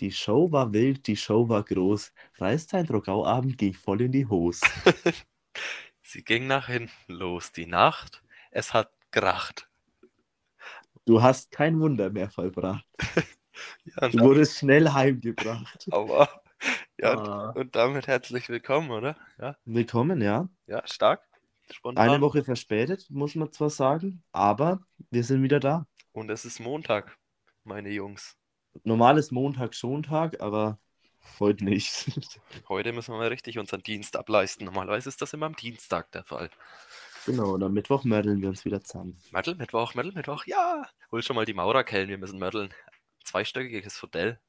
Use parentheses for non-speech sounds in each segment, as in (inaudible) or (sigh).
Die Show war wild, die Show war groß. Reißt ein Drogauabend ging voll in die Hose. (laughs) Sie ging nach hinten los, die Nacht, es hat kracht. Du hast kein Wunder mehr vollbracht. (laughs) Ja, Du wurdest schnell heimgebracht. (laughs) Aber, ja, Ah. und damit herzlich willkommen, oder? Ja, Willkommen, ja. ja, stark. Spontan. Eine Woche verspätet, muss man zwar sagen, aber wir sind wieder da. Und es ist Montag, meine Jungs. Normales Montag-Schontag, aber heute nicht. (laughs) Heute müssen wir mal richtig unseren Dienst ableisten. Normalerweise ist das immer am Dienstag der Fall. genau, und am Mittwoch mördeln wir uns wieder zusammen. Mörtel, Mittwoch, Mörtel, Mittwoch, ja. Hol schon mal die Maurerkellen, wir müssen mörteln. Zweistöckiges Hotel.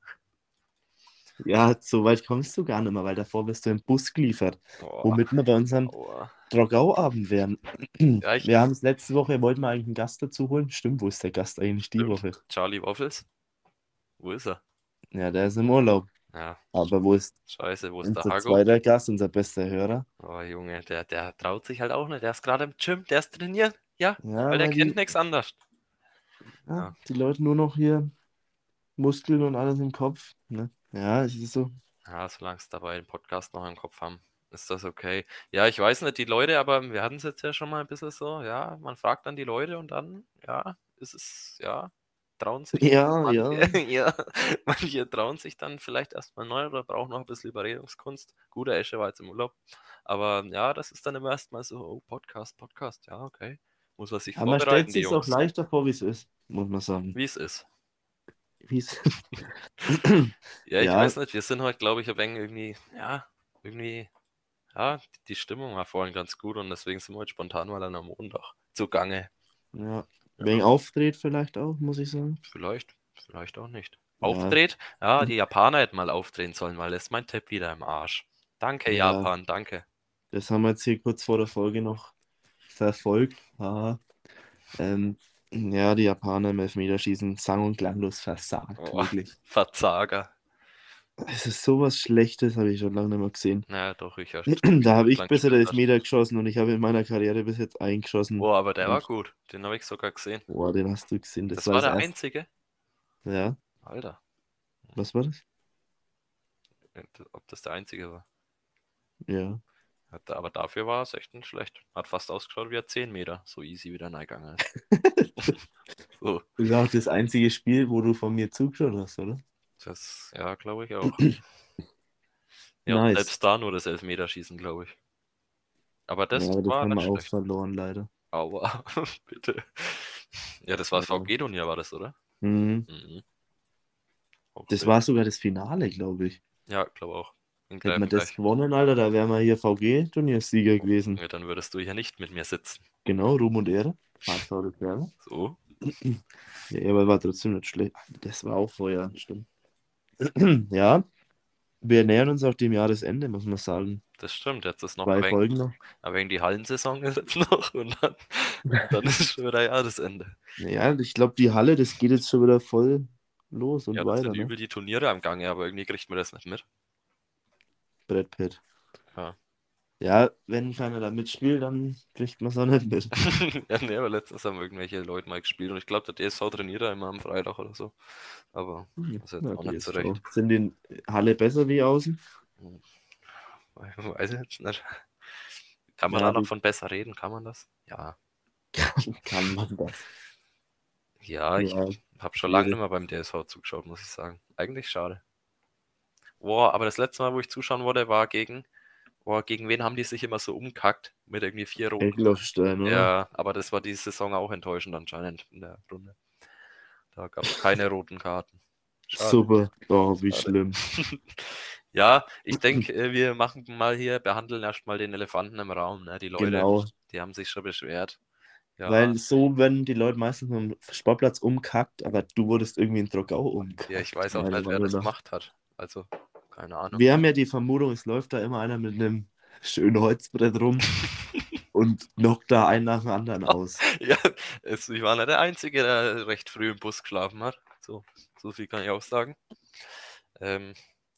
Ja, so weit kommst du gar nicht mehr, weil davor wirst du im Bus geliefert, Boah, womit wir bei unserem aua. Drogau-Abend wären. Ja, Wir haben es letzte Woche, wollten wir eigentlich einen Gast dazu holen. Stimmt, wo ist der Gast eigentlich die Stimmt. Woche? Charlie Waffles. Wo ist er? Ja, der ist im Urlaub. Ja, Aber wo ist scheiße, wo ist der Hago? zweiter Gast, unser bester Hörer? Oh Junge, der, der traut sich halt auch nicht. Der ist gerade im Gym, der ist trainiert. Ja, Ja, weil der weil kennt die, nichts anderes. ja, ja. die Leute nur noch hier Muskeln und alles im Kopf. Ne? Ja, es ist so. Ja, solange es dabei den Podcast noch im Kopf haben, ist das okay. Ja, ich weiß nicht, die Leute, aber wir hatten es jetzt ja schon mal ein bisschen so, ja, man fragt dann die Leute und dann, ja, ist es, ja, trauen sich Ja, (laughs) ja. manche, (laughs) ja, manche trauen sich dann vielleicht erstmal neu oder brauchen noch ein bisschen Überredungskunst. Guter Esche war jetzt im Urlaub, aber ja, das ist dann immer erstmal so, oh, Podcast, Podcast, ja, okay. Muss man sich Aber man vorbereiten, stellt die sich auch Jungs. leichter vor, wie es ist, muss man sagen. Wie es ist. Wie es (laughs) Ja, ich Ja. weiß nicht, wir sind heute, glaube ich, ein wenig irgendwie, ja, irgendwie, ja, die Stimmung war vorhin ganz gut und deswegen sind wir heute spontan mal dann am Montag zugange. ja. Wegen aufdreht vielleicht auch, muss ich sagen. Vielleicht, vielleicht auch nicht. Aufdreht? Ja, die Japaner hätten mal aufdrehen sollen, weil das ist mein Tipp wieder im Arsch. Danke, Ja. Japan, danke. Das haben wir jetzt hier kurz vor der Folge noch verfolgt. Ähm, ja, die Japaner im Elfmeterschießen sang- und klanglos versagt. Oh. Wirklich. Verzager. Es ist sowas Schlechtes, habe ich schon lange nicht mehr gesehen. Naja, doch, ich ja. (clears throat) Da habe ich gespielt hast. Elfmeter geschossen und ich habe in meiner Karriere bis jetzt eingeschossen. Oh, aber der war Und- gut. Den habe ich sogar gesehen. Boah, den hast du gesehen. Das, Das, war war das der erste- einzige. Ja, Alter, was war das? ob das der einzige war. Ja. Aber dafür war es echt nicht schlecht. Hat fast ausgeschaut wie ein 10 Meter. So easy wieder reingegangen ist. so, (laughs) (laughs) Das ist auch das einzige Spiel, wo du von mir zugeschaut hast, oder? Das, ja, glaube ich auch. (clears throat) Ja, Nice. selbst da nur das Elfmeterschießen, glaube ich. Aber das ja, das war haben wir auch schlecht. verloren, leider. Aua, (laughs) bitte. Ja, das war das Ja. VG-Turnier, war das, oder? Mhm. Mhm. Auch Das war sogar das Finale, glaube ich. Ja, glaube auch. Hätten wir das gewonnen, Alter, da wären wir hier VG-Turniersieger gewesen. Ja, dann würdest du hier nicht mit mir sitzen. Genau, Ruhm und Ehre. So. (clears throat) Ja, aber war trotzdem nicht schlecht. Das war auch vorher, stimmt. (clears throat) ja, wir nähern uns auch dem Jahresende, muss man sagen. Das stimmt, jetzt ist noch Zwei ein wenig, Folgen noch. (laughs) ein wenig die Hallensaison ist (laughs) jetzt noch und dann, dann ist schon wieder Jahresende. Ja, ich glaube, die Halle, das geht jetzt schon wieder voll los und Ja, das weiter, sind ne? übel die Turniere am Gange, aber irgendwie kriegt man das nicht mit. Brett Pitt. Ja. Ja, wenn keiner da mitspielt, dann kriegt man es auch nicht mit. (laughs) ja, nee, aber letztens haben irgendwelche Leute mal gespielt und ich glaube, der DSV trainiert da immer am Freitag oder so. Aber das ist jetzt Ja, auch nicht so DSV. recht. Sind die Halle besser wie außen? Weiß ich jetzt nicht. Kann man Ja, da noch von besser reden? Kann man das? Ja. Kann man das. Ja, ich Ja, habe schon lange nicht mehr beim DSV zugeschaut, muss ich sagen. Eigentlich schade. Boah, aber das letzte Mal, wo ich zuschauen wollte, war gegen. Boah, gegen wen haben die sich immer so umkackt? Mit irgendwie vier roten. Eckloffstein, oder? Ja, aber das war diese Saison auch enttäuschend anscheinend in der Runde. Da gab es keine roten Karten. Schade. Super. Oh, wie Schade. schlimm. (laughs) Ja, ich denke, äh, wir machen mal hier, behandeln erstmal den Elefanten im Raum. Ne? Die Leute, Genau. die haben sich schon beschwert. Ja, Weil so werden die Leute meistens am Sportplatz umkackt, aber du wurdest irgendwie in Drogau umkackt. ja, ich weiß auch nicht, wer das gemacht hat. Also, keine Ahnung. Wir haben ja die Vermutung, es läuft da immer einer mit einem schönen Holzbrett rum (laughs) und knockt da einen nach dem anderen aus. (laughs) Ja, es, ich war nicht der Einzige, der recht früh im Bus geschlafen hat. So, so viel kann ich auch sagen. Ähm,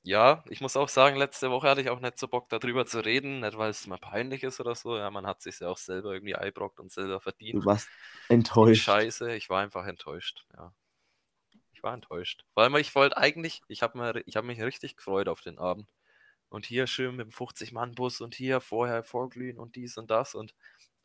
ja, ich muss auch sagen, letzte Woche hatte ich auch nicht so Bock darüber zu reden, nicht weil es mal peinlich ist oder so. Ja, man hat sich ja auch selber irgendwie einbrockt und selber verdient. Du warst enttäuscht. Scheiße, ich war einfach enttäuscht. Ja. Ich war enttäuscht. Vor allem, ich wollte eigentlich, ich habe hab mich richtig gefreut auf den Abend. Und hier schön mit dem 50-Mann-Bus und hier vorher vorglühen und dies und das. Und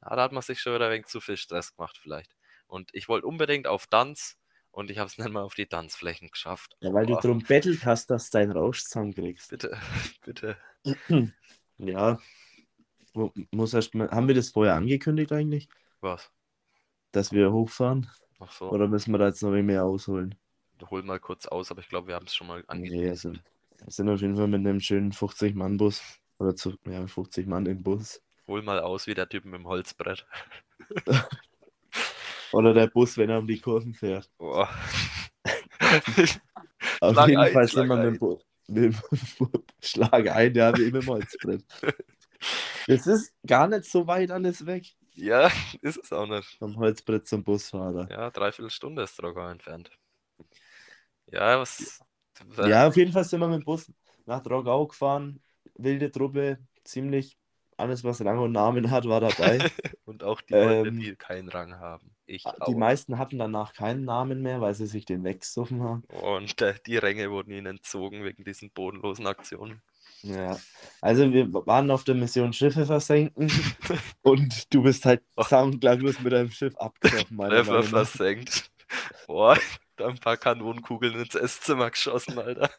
ja, da hat man sich schon wieder ein wenig zu viel Stress gemacht, vielleicht. Und ich wollte unbedingt auf Tanz und ich habe es (laughs) nicht mal auf die Tanzflächen geschafft. Ja, weil Boah. du drum bettelt hast, dass du deinen Rausch zusammenkriegst. Bitte, (laughs) bitte. (clears throat) Ja. Muss erst mal, haben wir das vorher angekündigt eigentlich, Was? dass wir hochfahren? Ach so, Oder müssen wir da jetzt noch mehr ausholen? Hol mal kurz aus, aber ich glaube, wir haben es schon mal Nee, angekündigt. also, wir sind auf jeden Fall mit einem schönen 50-Mann-Bus. Oder zu, ja, 50 Mann im Bus. Hol mal aus wie der Typ mit dem Holzbrett. (laughs) Oder der Bus, wenn er um die Kurven fährt. Boah. (laughs) Auf Schlag jeden ein, Fall sind wir mit dem Bu- mit dem Schlag ein, ja, wie immer im Holzbrett. (laughs) Es ist gar nicht so weit alles weg ja, ist es auch nicht. vom Holzbrett zum Busfahrer. Ja, dreiviertel Stunde ist Drogau entfernt. Ja, was. Ja, auf jeden Fall sind wir mit dem Bus nach Drogau gefahren. Wilde Truppe, ziemlich alles, was Rang und Namen hat, war dabei. (laughs) Und auch die Leute, Ähm, die keinen Rang haben. Ich die auch. meisten hatten danach keinen Namen mehr, weil sie sich den weggesoffen haben. Und äh, die Ränge wurden ihnen entzogen wegen diesen bodenlosen Aktionen. Ja, also wir waren auf der Mission Schiffe versenken (laughs) und du bist halt Oh. und klanglos mit deinem Schiff Meinung nach. versenkt. Boah, da ein paar Kanonenkugeln ins Esszimmer geschossen, Alter.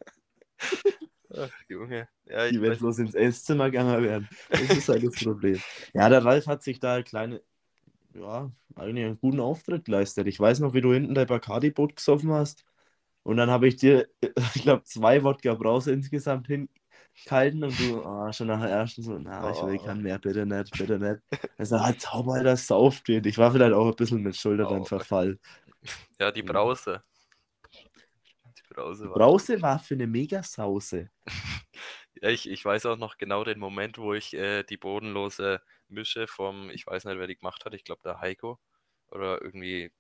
Ach, Junge. Ja, ich Die, weiß, bloß ins Esszimmer gegangen wären. Das ist halt das Problem. Ja, der Ralf hat sich da eine kleine, ja, eigentlich einen guten Auftritt geleistet. Ich weiß noch, wie du hinten dein Bacardi-Boot gesoffen hast. Und dann habe ich dir, (laughs) ich glaube, zwei Wodka Brause insgesamt hingehalten und du ah, schon nach der ersten so, na, ich will Oh. keinen mehr, bitte nicht, bitte nicht. Er sagt, ah, Zauber, das wird. Ich war vielleicht auch ein bisschen mit Schulter beim Oh. Verfall. ja, die Brause. Die Brause war. Brause war für eine Megasause. (laughs) Ja, ich, ich weiß auch noch genau den Moment, wo ich äh, die bodenlose Mische vom, ich weiß nicht, wer die gemacht hat, ich glaube der Heiko oder irgendwie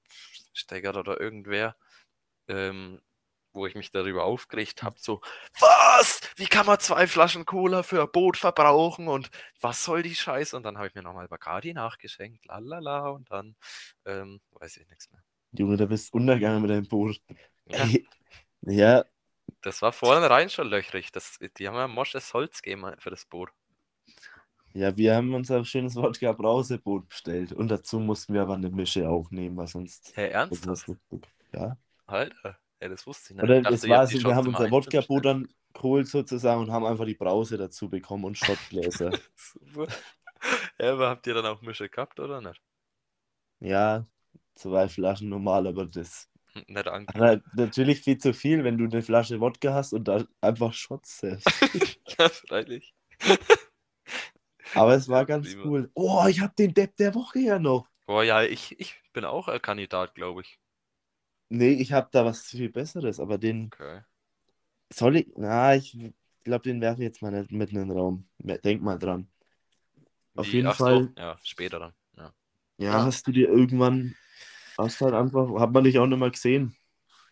Steggert oder irgendwer, ähm, wo ich mich darüber aufgeregt habe, so, was? Wie kann man zwei Flaschen Cola für ein Boot verbrauchen und was soll die Scheiße? Und dann habe ich mir nochmal Bacardi nachgeschenkt, lalala, und dann ähm, weiß ich nichts mehr. Junge, da bist du untergegangen mit deinem Boot. Ja. Ey, ja, Das war vornherein schon löchrig. Das, die haben ja mosches Holz gegeben für das Boot. Ja, wir haben uns ein schönes Wodka Brauseboot bestellt. Und dazu mussten wir aber eine Mische auch nehmen, weil sonst. Hä, ernsthaft? Ja. Alter, ey, das wusste ich nicht. Oder Ich dachte, es ihr war habt die so, wir haben unser Wodka-Boot dann geholt sozusagen und haben einfach die Brause dazu bekommen und Schottgläser. (laughs) Super. Ja, aber habt ihr dann auch Mische gehabt oder nicht? ja, zwei Flaschen normal, aber das. Hm, Nicht Aber natürlich viel zu viel, wenn du eine Flasche Wodka hast und da einfach Shots selbst. (laughs) Ja, freilich. Aber es war Ja, ganz prima. cool. Oh, ich habe den Depp der Woche ja noch. Boah, ja, ich, ich bin auch ein Kandidat, glaube ich. Nee, ich habe da was viel Besseres, aber den Okay. soll ich. Na, ich glaube, den werfe ich jetzt mal nicht mitten in den Raum. Denk mal dran. Auf Wie- jeden ach Fall. So, ja, später dann. Ja. Ja, hast du dir irgendwann. Hast halt einfach. Hat man dich auch nicht mal gesehen.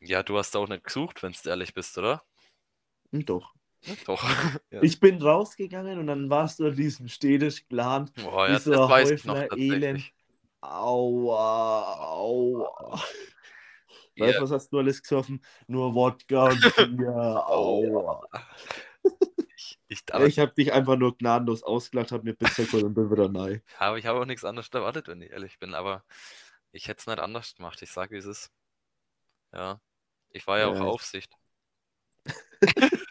ja, du hast auch nicht gesucht, wenn du ehrlich bist, oder? Hm, doch. Doch. (laughs) ja. Ich bin rausgegangen und dann warst du an diesem städtisch Plan. Boah, ja, so das weiß ich noch. Elend. Aua, aua. Weißt du, was hast du alles gesoffen? Nur Wodka und (laughs) Bier. Aua. ich, ich, ich habe dich einfach nur gnadenlos ausgelacht, hab mir Pizza geholt und bin wieder nein. (laughs) aber ich habe auch nichts anderes erwartet, wenn ich ehrlich bin. Aber ich hätte es nicht anders gemacht. Ich sage, wie es ist. Ja. Ich war ja auch Ja. Aufsicht. (laughs)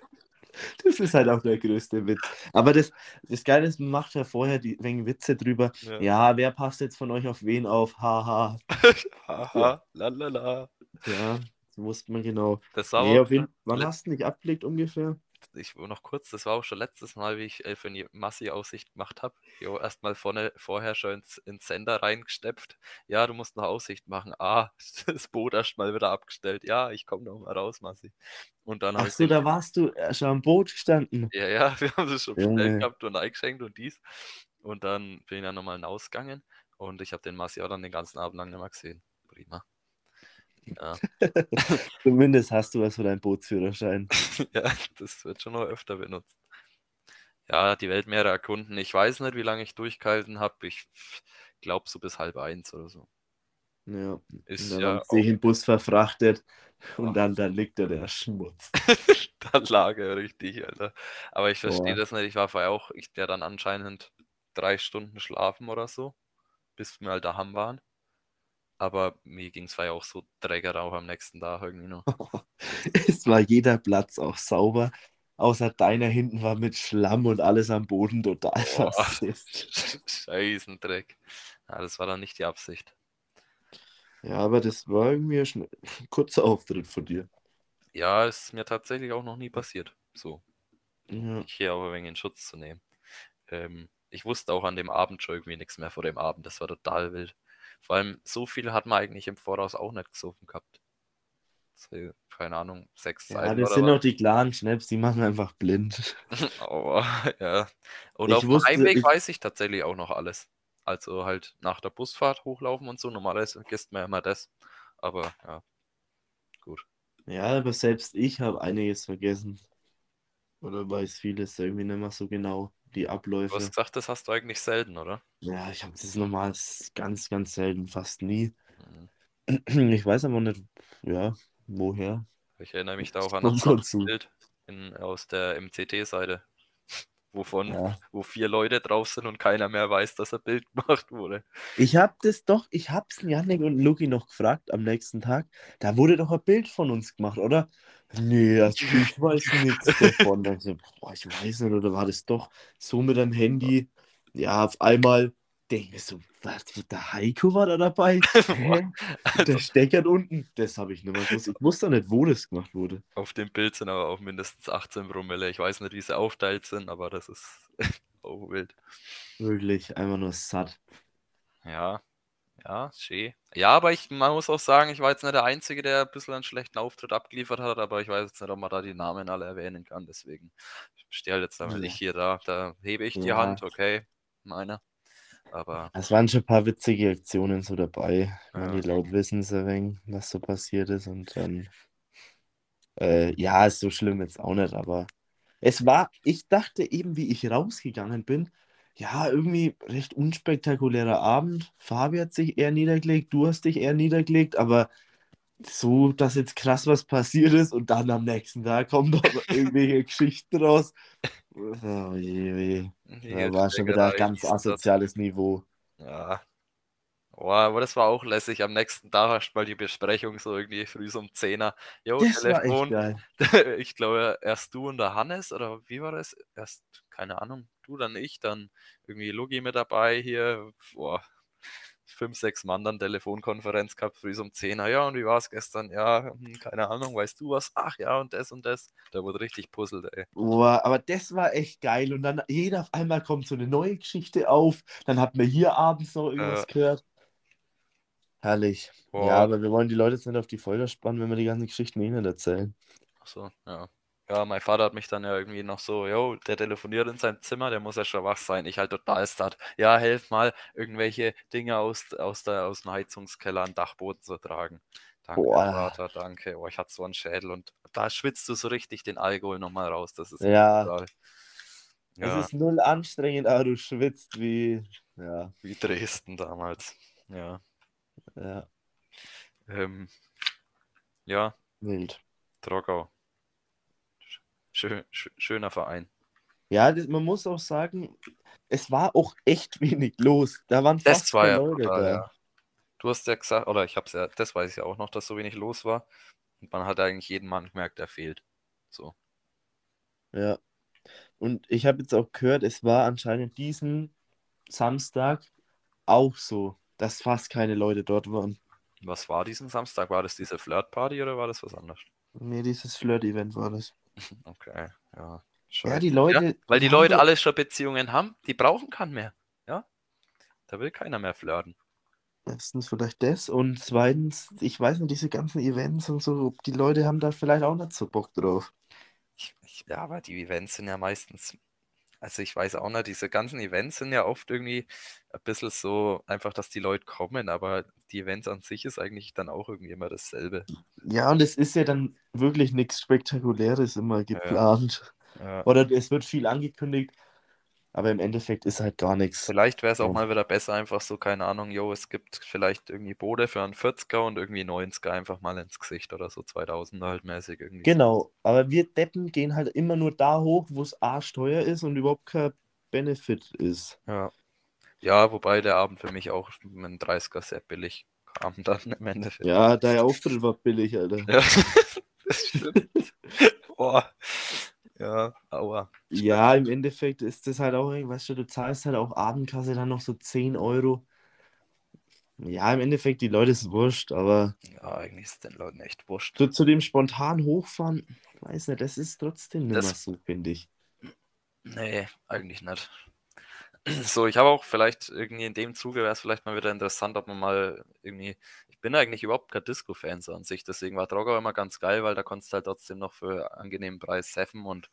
Das ist halt auch der größte Witz. Aber das, das Geile ist, man macht ja vorher die wegen Witze drüber. Ja. Ja, wer passt jetzt von euch auf wen auf? Haha. Haha, lalala. Ja, das wusste man genau. Das war Nee, auf jeden, wann hast du nicht abgelegt ungefähr? ich noch kurz, das war auch schon letztes Mal, wie ich äh, für eine Massi-Aussicht gemacht habe. Jo, erstmal vorne, vorher schon ins, ins Sender reingesteppt. Ja, du musst noch Aussicht machen. Ah, (laughs) das Boot erstmal wieder abgestellt. Ja, ich komme noch mal raus, Massi. Und dann Ach so, da warst du äh, schon am Boot gestanden. ja, ja, (laughs) wir haben es schon Junge. bestellt gehabt und eingeschenkt und dies. Und dann bin ich dann nochmal ausgegangen und ich habe den Massi auch dann den ganzen Abend lang nicht mehr gesehen. Prima. Ja, (laughs) Zumindest hast du was für deinen Bootsführerschein. (laughs) ja, das wird schon noch öfter benutzt. Ja, die Weltmeere erkunden. Ich weiß nicht, wie lange ich durchgehalten habe. Ich glaube so bis halb eins oder so. Ja. Ist und dann ja auch- den Bus verfrachtet und dann da liegt da der Schmutz. (laughs) Da lag er richtig, Alter. Aber ich verstehe das nicht. Ich war vorher auch, ich der dann anscheinend drei Stunden schlafen oder so, bis wir halt daheim waren. Aber mir ging es ja auch so dreckig auch am nächsten Tag irgendwie noch. (laughs) Es war jeder Platz auch sauber, außer deiner hinten war mit Schlamm und alles am Boden total Boah. versifft. (laughs) Scheißen Dreck. Ja, das war dann nicht die Absicht. Ja, aber das war irgendwie ein kurzer Auftritt von dir. Ja, ist mir tatsächlich auch noch nie passiert. So, Ja. ich hier aber wegen in Schutz zu nehmen. Ähm, ich wusste auch an dem Abend schon irgendwie nichts mehr vor dem Abend. Das war total wild. Vor allem, so viel hat man eigentlich im Voraus auch nicht gesoffen gehabt. Keine Ahnung, sechs Ja, Seiten das oder sind auch die klaren Schnaps, die machen einfach blind. (laughs) Aber ja. Und Ich auf dem wusste- Heimweg ich- weiß ich tatsächlich auch noch alles. Also halt nach der Busfahrt hochlaufen und so. Normalerweise vergisst man ja immer das. Aber ja, Ja, aber selbst ich habe einiges vergessen. Oder weiß vieles irgendwie nicht mehr so genau, die du Abläufe. hast gesagt, das hast du eigentlich selten, oder? Ja, ich habe das normal ganz, ganz selten, fast nie. Mhm. (clears throat) Ich weiß aber nicht, ja, woher. Ich erinnere mich da auch an das. Bild in, aus der MCT-Seite, wovon, Ja. wo vier Leute drauf sind und keiner mehr weiß, dass ein Bild (laughs) gemacht wurde. Ich habe das doch, ich hab's Janik und Luki noch gefragt am nächsten Tag. Da wurde doch ein Bild von uns gemacht, oder? Nee, also ich weiß nichts davon. Dann so, boah, ich weiß nicht, oder war das doch so mit dem Handy? Ja, auf einmal denke so, was, der Heiko war da dabei? (laughs) Hä? Der steckert unten. Das habe ich nicht mehr gewusst. Ich wusste nicht, wo das gemacht wurde. Auf dem Bild sind aber auch mindestens 18 Promille. Ich weiß nicht, wie sie aufteilt sind, aber das ist (laughs) auch wild. Wirklich, einfach nur satt. Ja, ja, schön. Ja, aber ich, man muss auch sagen, ich war jetzt nicht der Einzige, der ein bisschen einen schlechten Auftritt abgeliefert hat, aber ich weiß jetzt nicht, ob man da die Namen alle erwähnen kann, deswegen stehe halt jetzt damit Ja. nicht hier da. Da hebe ich die Ja. Hand, okay, meiner. Aber Es waren schon ein paar witzige Aktionen so dabei. Ja. die Leute wissen es ein wenig, was so passiert ist. Und dann, äh, ja, ist so schlimm jetzt auch nicht, aber es war, ich dachte eben, wie ich rausgegangen bin, ja, irgendwie recht unspektakulärer Abend. Fabi hat sich eher niedergelegt, du hast dich eher niedergelegt, aber so, dass jetzt krass was passiert ist und dann am nächsten Tag kommen doch (laughs) irgendwelche Geschichten raus. Oh je, je. Da war schon wieder ein ganz asoziales Niveau. Ja. Oh, aber das war auch lässig. Am nächsten Tag hast du mal die Besprechung so irgendwie früh so um 10er. Jo, Das war echt Telefon. geil. (laughs) Ich glaube, erst du und der Hannes, oder wie war das? Erst, keine Ahnung, du, dann ich, dann irgendwie Lugi mit dabei hier. Boah, fünf, sechs Mann dann Telefonkonferenz gehabt, früh so um 10er. Ja, und wie war es gestern? Ja, hm, keine Ahnung, weißt du was? Ach ja, und das und das. Da wurde richtig puzzelt, ey. Boah, aber das war echt geil. Und dann jeder auf einmal kommt so eine neue Geschichte auf. Dann hat man hier abends noch irgendwas Ja. gehört. Herrlich. Boah. Ja, aber wir wollen die Leute jetzt nicht auf die Folter spannen, wenn wir die ganzen Geschichten eh nicht erzählen. Ach so, ja. Ja, mein Vater hat mich dann ja irgendwie noch so, yo, der telefoniert in seinem Zimmer, der muss ja schon wach sein. Ich halt total start. Ja, helf mal, irgendwelche Dinge aus, aus, der, aus dem Heizungskeller an den Dachboden zu tragen. Danke, Boah. Vater, danke. Oh, ich hatte so einen Schädel und da schwitzt du so richtig den Alkohol nochmal raus. Das ist Ja. brutal. Ja, Es ist null anstrengend, aber du schwitzt wie. Ja, wie Dresden damals. Ja. ja, Ähm, ja, wild. Trockau. Schön, schö- schöner Verein. Ja, das, man muss auch sagen, es war auch echt (laughs) wenig los. Da waren Das fast war ja Leute brutal, da. ja. Du hast ja gesagt, oder ich hab's ja, das weiß ich ja auch noch, dass so wenig los war. Und man hat eigentlich jeden Mann gemerkt, der fehlt. So. Ja. Und ich habe jetzt auch gehört, es war anscheinend diesen Samstag auch so, dass fast keine Leute dort waren. Was war diesen Samstag? War das diese Flirtparty oder war das was anderes? Nee, dieses Flirt-Event war das. (laughs) Okay, ja. Ja, die. Leute. Weil die Leute alle schon Beziehungen haben, die brauchen keinen mehr. Ja? Da will keiner mehr flirten. Erstens vielleicht das und zweitens, ich weiß nicht, diese ganzen Events und so, die Leute haben da vielleicht auch nicht so Bock drauf. Ich, ich, ja, aber die Events sind ja meistens, also ich weiß auch nicht, diese ganzen Events sind ja oft irgendwie ein bisschen so, einfach, dass die Leute kommen, aber die Events an sich ist eigentlich dann auch irgendwie immer dasselbe. Ja, und es ist ja dann wirklich nichts Spektakuläres immer geplant. Ja. Oder es wird viel angekündigt. Aber im Endeffekt ist halt gar nichts. Vielleicht wäre es auch mal wieder besser, einfach so, keine Ahnung, yo, es gibt vielleicht irgendwie Bode für einen 40er und irgendwie 90er einfach mal ins Gesicht oder so 2000er halt mäßig irgendwie. Genau, aber wir Deppen gehen halt immer nur da hoch, wo es arschteuer ist und überhaupt kein Benefit ist. Ja. Ja, wobei der Abend für mich auch mit einem 30er sehr billig kam (laughs) dann im Endeffekt. Ja, dein Auftritt war billig, Alter. Ja, (laughs) das stimmt. (laughs) Boah. Ja, aua. Ja, im Endeffekt ist das halt auch, weißt du, du zahlst halt auch Abendkasse dann noch so 10 Euro. Ja, im Endeffekt, die Leute ist wurscht, aber Ja, eigentlich ist den Leuten echt wurscht. zu, zu dem spontan hochfahren, weiß nicht, das ist trotzdem nicht Das- mehr so, finde ich. Nee, eigentlich nicht. (clears throat) So, ich habe auch vielleicht irgendwie in dem Zuge wäre es vielleicht mal wieder interessant, ob man mal irgendwie. Ich bin eigentlich überhaupt kein Disco-Fan so an sich, deswegen war Drogau immer ganz geil, weil da konntest du halt trotzdem noch für angenehmen Preis seffen und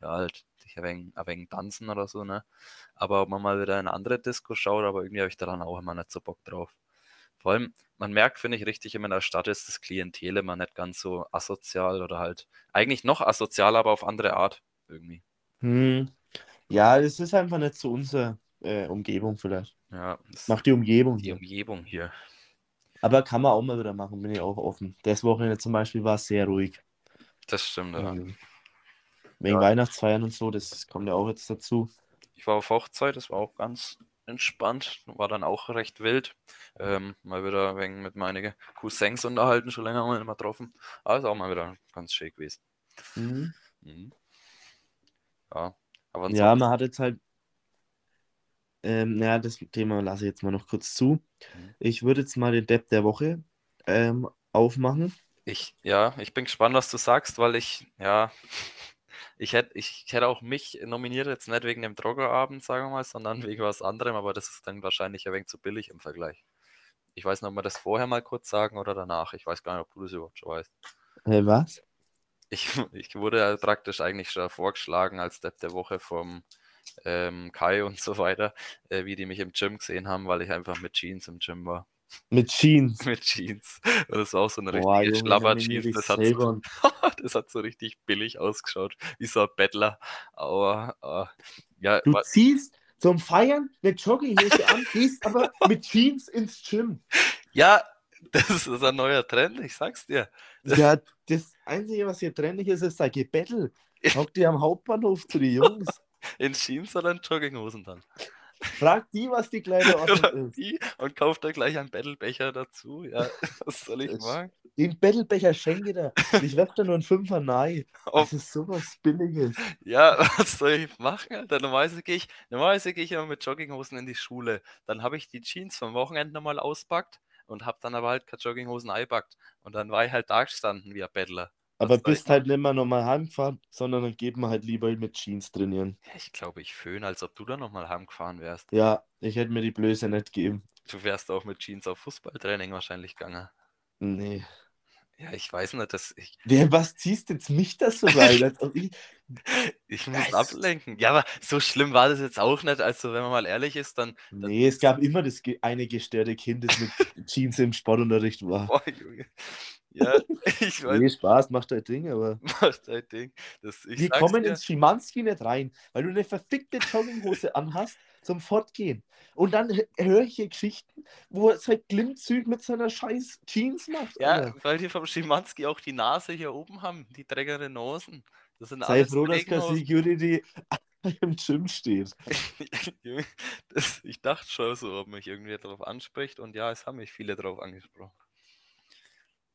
ja, halt dich ein wenig, ein wenig tanzen oder so, ne? Aber ob man mal wieder in eine andere Disco schaut, aber irgendwie habe ich daran auch immer nicht so Bock drauf. Vor allem, man merkt, finde ich, richtig, immer in der Stadt ist das Klientel immer nicht ganz so asozial oder halt eigentlich noch asozial, aber auf andere Art irgendwie. Hm. Ja, es ist einfach nicht so unsere äh, Umgebung vielleicht. Ja, Macht die Umgebung die hier. Umgebung hier. Aber kann man auch mal wieder machen, bin ich auch offen. Das Wochenende zum Beispiel war sehr ruhig. Das stimmt, ja. Ähm, Wegen Ja. Weihnachtsfeiern und so, das kommt ja auch jetzt dazu. Ich war auf Hochzeit, das war auch ganz entspannt, war dann auch recht wild. Ähm, mal wieder wegen mit meinen Cousins unterhalten, schon länger mal nicht mehr getroffen. Aber ist auch mal wieder ganz schick gewesen. Mhm. Mhm. Ja, aber Ja, man hat jetzt halt. Ähm, naja, das Thema lasse ich jetzt mal noch kurz zu. Mhm. Ich würde jetzt mal den Depp der Woche ähm, aufmachen. ich, ja, ich bin gespannt, was du sagst, weil ich, ja, (laughs) ich hätte, ich hätte auch mich nominiert, jetzt nicht wegen dem Drogerabend, sagen wir mal, sondern wegen was anderem, aber das ist dann wahrscheinlich ein wenig zu billig im Vergleich. Ich weiß nicht, ob wir das vorher mal kurz sagen oder danach. Ich weiß gar nicht, ob du das überhaupt schon weißt. Äh, was? Ich, (laughs) ich wurde ja praktisch eigentlich schon vorgeschlagen als Depp der Woche vom ähm, Kai und so weiter, äh, wie die mich im Gym gesehen haben, weil ich einfach mit Jeans im Gym war. Mit Jeans. (laughs) Mit Jeans. Und das war auch so eine Boah, richtige Schlabber-Jeans. Das so, (laughs) das hat so richtig billig ausgeschaut, wie so ein Bettler. Aber äh, ja, Du wa- ziehst zum Feiern eine Jogginghose an, (laughs) gehst aber mit Jeans ins Gym. ja, das ist ein neuer Trend, ich sag's dir. Ja, das Einzige, was hier trendig ist, ist ein Gebettel. Hockt ihr am Hauptbahnhof zu den Jungs. In Jeans oder in Jogginghosen dann. Frag die, was die Kleiderordnung (laughs) ist. Die und kauft da gleich einen Bettelbecher dazu. Ja, (laughs) was soll ich machen? Den Bettelbecher schenke dir. Ich werf da nur einen Fünfer nein. Auf Das ist sowas Billiges. Ja, (laughs) was soll ich machen, Alter? Normalerweise gehe ich, normalerweise gehe ich immer mit Jogginghosen in die Schule. Dann habe ich die Jeans vom Wochenende nochmal auspackt und habe dann aber halt keine Jogginghosen eingepackt. Und dann war ich halt da gestanden wie ein Bettler. Aber bist halt nicht mehr normal heimgefahren, sondern dann geht man halt lieber mit Jeans trainieren. Ja, ich glaube, ich föhne, als ob du da nochmal heimgefahren wärst. Ja, ich hätte mir die Blöße nicht gegeben. Du wärst auch mit Jeans auf Fußballtraining wahrscheinlich gegangen. Nee. Ja, ich weiß nicht, dass ich, Wer, was ziehst jetzt mich das so rein? (laughs) Als ob ich, ich muss Was? ablenken. Ja, aber so schlimm war das jetzt auch nicht. Also, wenn man mal ehrlich ist, dann. dann nee, es gab immer das eine gestörte Kind, das mit Jeans im Sportunterricht war. (laughs) Boah, Junge. Ja, (laughs) ich weiß, Nee, Spaß, macht dein Ding, aber. (laughs) mach dein Ding. Das, ich Wir kommen dir. ins Schimanski nicht rein, weil du eine verfickte Jogginghose anhast zum Fortgehen. Und dann höre ich hier Geschichten, wo er sein Glimmzüg mit seiner scheiß Jeans macht. Ja, Alter. weil die vom Schimanski auch die Nase hier oben haben, die trägere Nosen. Das sind Sei alles froh, dass kein Regenhosen. Security (laughs) im Gym steht. Das, ich dachte schon so, ob mich irgendwie darauf anspricht und ja, es haben mich viele darauf angesprochen.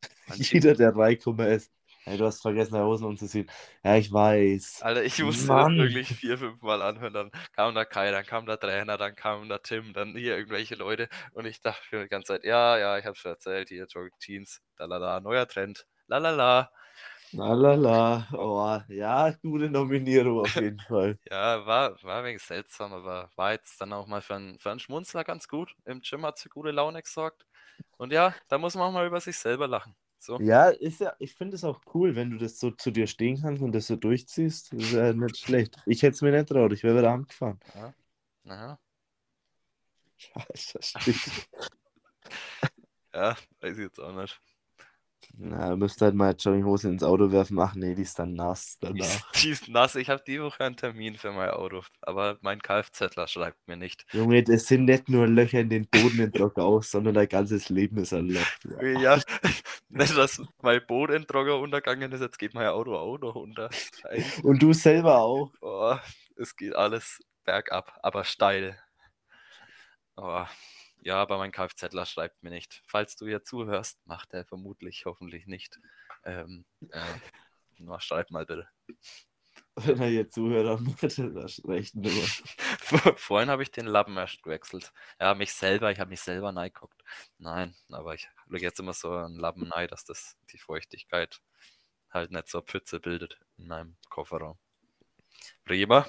(laughs) Jeder, der reinkommen ist. Hey, du hast vergessen, deine Hosen umzuziehen. Ja, ich weiß. Alter, ich musste Mann. das wirklich vier, fünf Mal anhören. Dann kam der Kai, dann kam der Trainer, dann kam der Tim, dann hier irgendwelche Leute. Und ich dachte mir die ganze Zeit, ja, ja, ich hab's schon erzählt, hier Jogger Jeans, lalala, neuer Trend, lalala. Lalala. Oh, ja, gute Nominierung auf (laughs) jeden Fall. Ja, war, war ein wenig seltsam, aber war jetzt dann auch mal für einen, für einen Schmunzler ganz gut. Im Gym hat für gute Laune gesorgt. Und ja, da muss man auch mal über sich selber lachen. So. Ja, ist ja, ich finde es auch cool, wenn du das so zu dir stehen kannst und das so durchziehst. Das ist ja nicht schlecht. Ich hätte es mir nicht traut, ich wäre wieder heimgefahren. Naja, Scheiße, stimmt. (laughs) ja, weiß ich jetzt auch nicht. Na, müsste halt mal Jogginghose ins Auto werfen. Ach nee, die ist dann nass Die danach. ist, (laughs) die ist nass. Ich habe die Woche einen Termin für mein Auto, aber mein Kfzler schreibt mir nicht. Junge, das sind nicht nur Löcher in den Boden in Druck aus, sondern dein ganzes Leben ist ein Loch. Ja, (laughs) nicht, dass mein Boot in Trogger untergegangen ist, jetzt geht mein Auto auch noch unter. Und du selber auch. Oh, es geht alles bergab, aber steil. Oh, ja, aber mein Kfzler schreibt mir nicht. Falls du hier zuhörst, macht er vermutlich, hoffentlich nicht. Ähm, äh, na, schreib mal bitte. (laughs) Wenn er hier zuhört, dann macht er das recht nur. (laughs) Vorhin habe ich den Lappen erst gewechselt. Ja, mich selber, ich habe mich selber reingeguckt. Nein, aber ich lege jetzt immer so einen Lappen rein, dass das die Feuchtigkeit halt nicht so Pfütze bildet in meinem Kofferraum. Prima.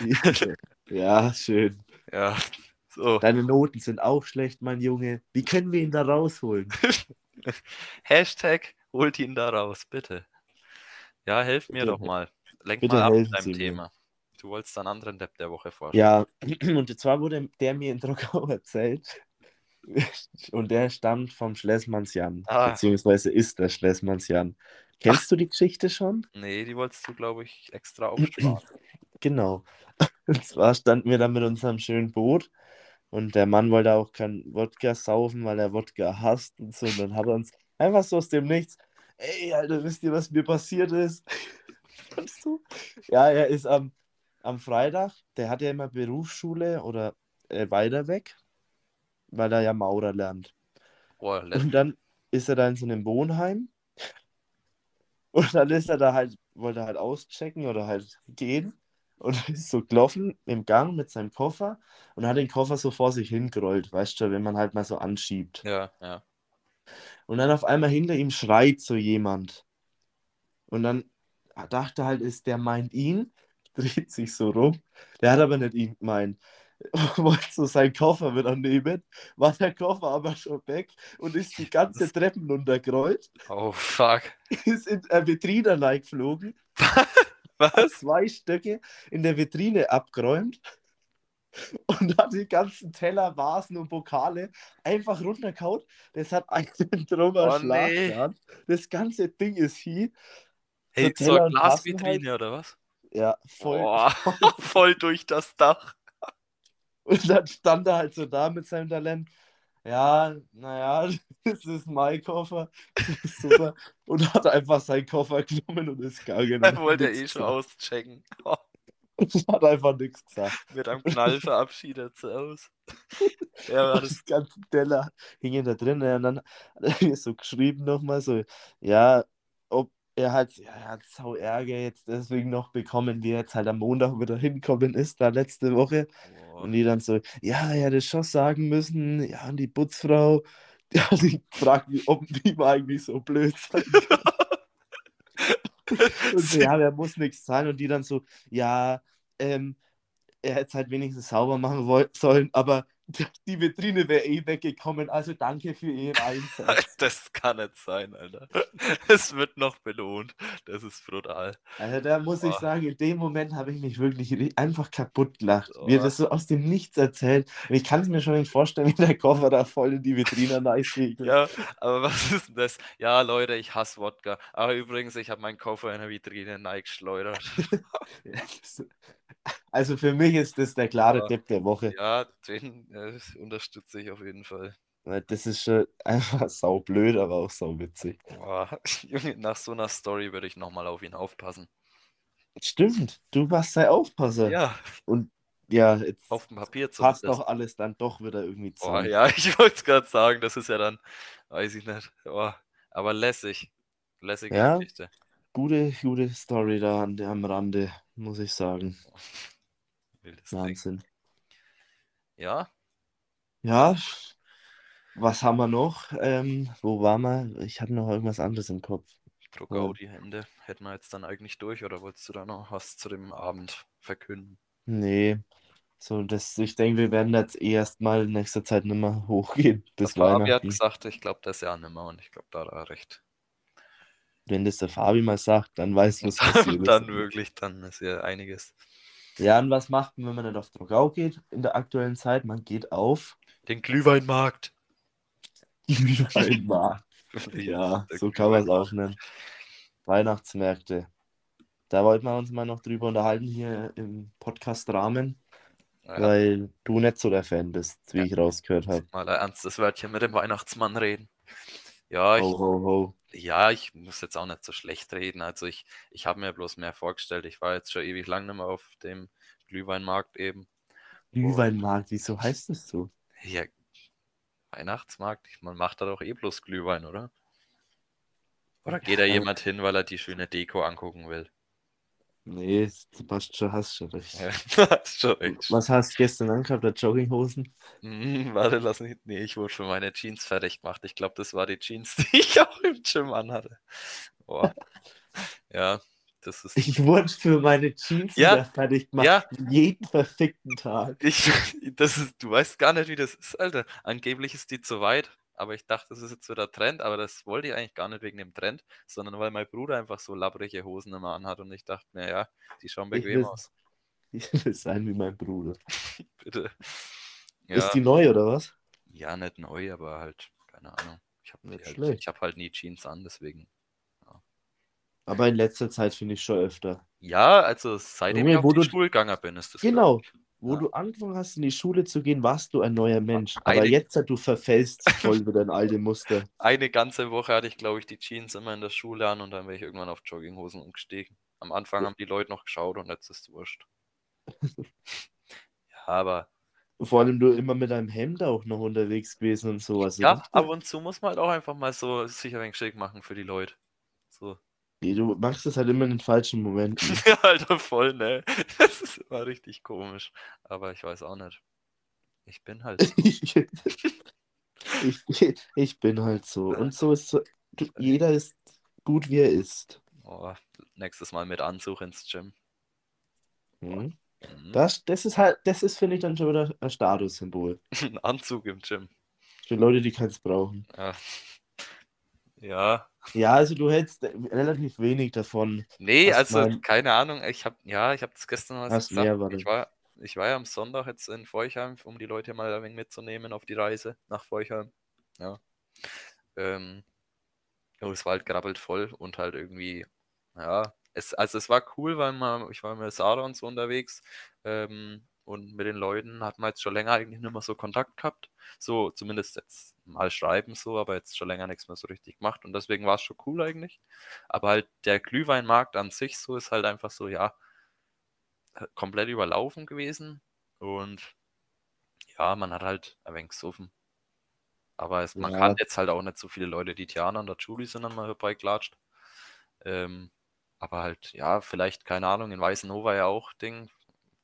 (laughs) Ja, schön. Ja, so. Deine Noten sind auch schlecht, mein Junge. Wie können wir ihn da rausholen? (laughs) Hashtag holt ihn da raus, bitte. Ja, helft mir Bitte, doch mal. Lenk bitte mal ab mit deinem mir. Thema. Du wolltest einen anderen Depp der Woche vorstellen. Ja, (clears throat) und zwar wurde der mir in Druckau (laughs) erzählt. (laughs) Und der stammt vom Schlesmannsjan, Ah. beziehungsweise ist der Schlesmannsjan. Kennst du die Geschichte schon? Nee, die wolltest du, glaube ich, extra aufsparen. (clears throat) Genau. (clears throat) Und zwar standen wir dann mit unserem schönen Boot und der Mann wollte auch kein Wodka saufen, weil er Wodka hasst und so. Und dann hat er uns einfach so aus dem Nichts, ey, Alter, wisst ihr, was mir passiert ist? (laughs) Kannst du? Ja, er ist am, am Freitag, der hat ja immer Berufsschule oder äh, weiter weg, weil er ja Maurer lernt. Let- Und dann ist er da in so einem Wohnheim. Und dann ist er da halt, wollte halt auschecken oder halt gehen. Und (laughs) ist so gelaufen im Gang mit seinem Koffer und hat den Koffer so vor sich hingerollt, weißt du, wenn man halt mal so anschiebt. ja, ja. Und dann auf einmal hinter ihm schreit so jemand. Und dann dachte halt, ist der meint ihn, (laughs) dreht sich so rum. Der hat aber nicht ihn gemeint. (laughs) Wollte so seinen Koffer wieder nehmen, war der Koffer aber schon weg und ist die ganze Treppen runtergerollt, Oh, fuck. ist in eine Vitrine reingeflogen, Was? zwei Stöcke in der Vitrine abgeräumt (laughs) und hat die ganzen Teller, Vasen und Pokale einfach runtergehauen. Das hat einen (laughs) drüber Oh, nee. gehabt. Das ganze Ding ist hier. Hey, So so eine Glasvitrine oder was? Ja, voll. Boah, (laughs) voll durch das Dach. Und dann stand er halt so da mit seinem Talent. Ja, naja, (laughs) das ist mein Koffer. Das ist super. Und hat einfach seinen Koffer genommen und ist gegangen. (laughs) Er wollte eh schon auschecken. Oh, (laughs) Und hat einfach nichts gesagt. mit einem Knall verabschiedet sie aus. Ja, das das ganze Teller hing da drin. Und dann hat er mir so geschrieben nochmal so, ja, ob er ja, er hat sau Ärger jetzt deswegen noch bekommen, wie er jetzt halt am Montag wieder hinkommen ist, da letzte Woche. Boah. Und die dann so, ja, er hätte schon sagen müssen, ja, und die Putzfrau, (laughs) die hat sich gefragt, wie, ob die mal eigentlich so blöd sein kann. (laughs) Und so, ja, er muss nichts zahlen. Und die dann so, ja, ähm, er hätte es halt wenigstens sauber machen sollen, aber die Vitrine wäre eh weggekommen, also danke für Ihren Einsatz. (laughs) Das kann nicht sein, Alter. Es wird noch belohnt. Das ist brutal. Also da muss ich Boah. sagen, in dem Moment habe ich mich wirklich einfach kaputt gelacht. Wie er Boah. das so aus dem Nichts erzählt. Und ich kann es mir schon nicht vorstellen, wie der Koffer da voll in die Vitrine reinfliegt. Ja, aber was (laughs) ist denn das? Ja, Leute, ich hasse Wodka. Aber übrigens, ich habe meinen Koffer in der Vitrine geschleudert. (laughs) Also für mich ist das der klare Ja. Tipp der Woche. Ja, den äh, unterstütze ich auf jeden Fall. Das ist schon (laughs) einfach sau blöd, aber auch sau witzig. Boah, (laughs) Junge, nach so einer Story würde ich nochmal auf ihn aufpassen. Stimmt, du warst sein Aufpasser. Ja, Ja, jetzt auf dem Papier passt doch alles dann doch wieder irgendwie Boah, zusammen. ja, (laughs) ich wollte es gerade sagen, das ist ja dann, weiß ich nicht. Boah, aber lässig. Lässige Ja. Geschichte. Gute, gute Story da an, am Rande, muss ich sagen. (laughs) Wildes Ding. Wahnsinn. Ja, Ja, was haben wir noch? Ähm, wo waren wir? Ich hatte noch irgendwas anderes im Kopf. Druck Ja. auch die Hände. Hätten wir jetzt dann eigentlich durch oder wolltest du da noch was zu dem Abend verkünden? Nee, so das, ich denke, wir werden jetzt eh erst mal in nächster Zeit nicht mehr hochgehen bis Fabi hat Weihnachten. gesagt, ich glaube, das Jahr nimmer und ich glaube, da hat er recht. Wenn das der Fabi mal sagt, dann weiß was passiert dann wirklich, dann ist ja einiges. Ja, und was macht man, wenn man nicht auf Drogau geht in der aktuellen Zeit? Man geht auf Den Glühweinmarkt. (laughs) Glühweinmarkt. (laughs) Ja, so kann man es auch nennen. Weihnachtsmärkte. Da wollten wir uns mal noch drüber unterhalten hier im Podcast-Rahmen, Ja, weil du nicht so der Fan bist, wie Ja. ich rausgehört habe. mal ein ernstes Wörtchen mit dem Weihnachtsmann reden. Ja, ich, Ho, ho, ho. Ja, ich muss jetzt auch nicht so schlecht reden. Also ich, ich habe mir bloß mehr vorgestellt. Ich war jetzt schon ewig lang nicht mehr auf dem Glühweinmarkt eben. Glühweinmarkt, wieso heißt das so? Ja, Weihnachtsmarkt, ich, man macht da doch eh bloß Glühwein, oder? Oder geht da Ja. jemand hin, weil er die schöne Deko angucken will? Nee, du passt schon, hast schon recht. Ja, (laughs) hast schon recht. Was hast du gestern angehabt, der Jogginghosen? Hm, warte, lass mich. Nee, ich wurde für meine Jeans fertig gemacht. Ich glaube, das war die Jeans, (laughs) die ich auch im Gym anhatte. Boah. Ja, das ist. Ich wurde für meine Jeans Ja, fertig gemacht. ja. Jeden verfickten Tag. Ich, das ist, du weißt gar nicht, wie das ist, Alter. Angeblich ist die zu weit, aber ich dachte, das ist jetzt wieder Trend, aber das wollte ich eigentlich gar nicht wegen dem Trend, sondern weil mein Bruder einfach so labbrige Hosen immer anhat und ich dachte mir, ja, die schauen Ich bequem will- aus. Ich will sein wie mein Bruder. (laughs) Bitte. Ja, Ist die neu oder was? ja, nicht neu, aber halt, keine Ahnung. Ich habe halt, ich hab halt nie Jeans an, deswegen. Aber in letzter Zeit finde ich schon öfter. Ja, also seitdem Junge, ich auf die gegangen bin, ist das. Genau. Wo Ja. du angefangen hast, in die Schule zu gehen, warst du ein neuer Mensch. Aber Eine- jetzt, du verfällst voll wieder in alte Muster. (laughs) Eine ganze Woche hatte ich, glaube ich, die Jeans immer in der Schule an und dann bin ich irgendwann auf Jogginghosen umgestiegen. Am Anfang haben die Leute noch geschaut und jetzt ist es wurscht. (laughs) ja, aber Vor allem du immer mit deinem Hemd auch noch unterwegs gewesen und sowas. ja, ab und zu muss man halt auch einfach mal so sich ein wenig schick machen für die Leute. So. Nee, du machst es halt immer in den falschen Momenten. (laughs) Ja, Alter, voll, ne? (laughs) Das ist immer richtig komisch. Aber ich weiß auch nicht. Ich bin halt. so. (laughs) ich, ich, bin halt so. Und so ist so, jeder ist gut, wie er ist. Oh, nächstes Mal mit Anzug ins Gym. Mhm. Mhm. Das, das ist halt, das ist, finde ich, dann schon wieder ein Statussymbol. Ein Anzug im Gym. Für Leute, die keins brauchen. Ja. Ja. Ja, also du hältst relativ wenig davon. Nee, also mal- keine Ahnung. Ich habe ja, ich habe das gestern mal gesagt. mehr. Ich war, ich war ja am Sonntag jetzt in Forchheim, um die Leute mal ein wenig mitzunehmen auf die Reise nach Forchheim. Ja. Ähm, und es war halt grabbelt voll und halt irgendwie, ja, es, also es war cool, weil man, ich war mit Sarah und so unterwegs ähm, und mit den Leuten hat man jetzt schon länger eigentlich nicht mehr so Kontakt gehabt. So, zumindest jetzt mal schreiben so, aber jetzt schon länger nichts mehr so richtig gemacht und deswegen war es schon cool eigentlich. Aber halt der Glühweinmarkt an sich so ist halt einfach so, ja, komplett überlaufen gewesen und ja, man hat halt ein wenig gesoffen. Aber es, man Ja. kann jetzt halt auch nicht so viele Leute, die Tiana und der Julie sind dann mal vorbeiklatscht. Ähm, aber halt, ja, vielleicht, keine Ahnung, in Weißenhofer ja auch Ding.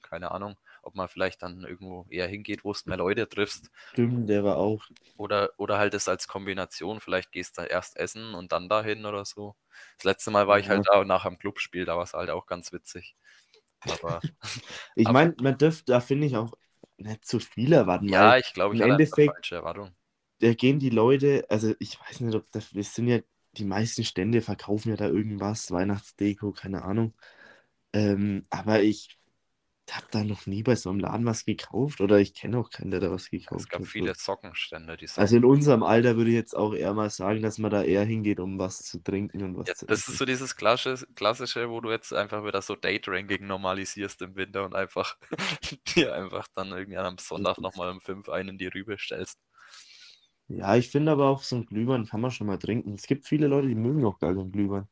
Keine Ahnung, ob man vielleicht dann irgendwo eher hingeht, wo du mehr Leute triffst. Stimmt, der war auch. Oder, oder halt das als Kombination, vielleicht gehst du erst essen und dann dahin oder so. Das letzte Mal war ich Ja. halt da nach einem Clubspiel, da war es halt auch ganz witzig. Aber (laughs) (laughs) Ich meine, man dürfte da, finde ich, auch nicht zu viel erwarten. ja, ich glaube, ich im einfach Endeffekt- falsche Erwartung. da gehen die Leute, also ich weiß nicht, ob das, es sind ja, die meisten Stände verkaufen ja da irgendwas, Weihnachtsdeko, keine Ahnung. Ähm, aber ich habe da noch nie bei so einem Laden was gekauft oder ich kenne auch keinen, der da was gekauft Es gab hat. viele Sockenstände, die Also in unserem Alter würde ich jetzt auch eher mal sagen, dass man da eher hingeht, um was zu trinken und was Ja, zu das essen. ist so dieses klassische, klassische, wo du jetzt einfach wieder so Date-Ranking normalisierst im Winter und einfach (laughs) dir einfach dann irgendwie am Sonntag nochmal um fünf einen in die Rübe stellst. Ja, ich finde aber auch so ein Glühwein kann man schon mal trinken. Es gibt viele Leute, die mögen auch gar keinen Glühwein.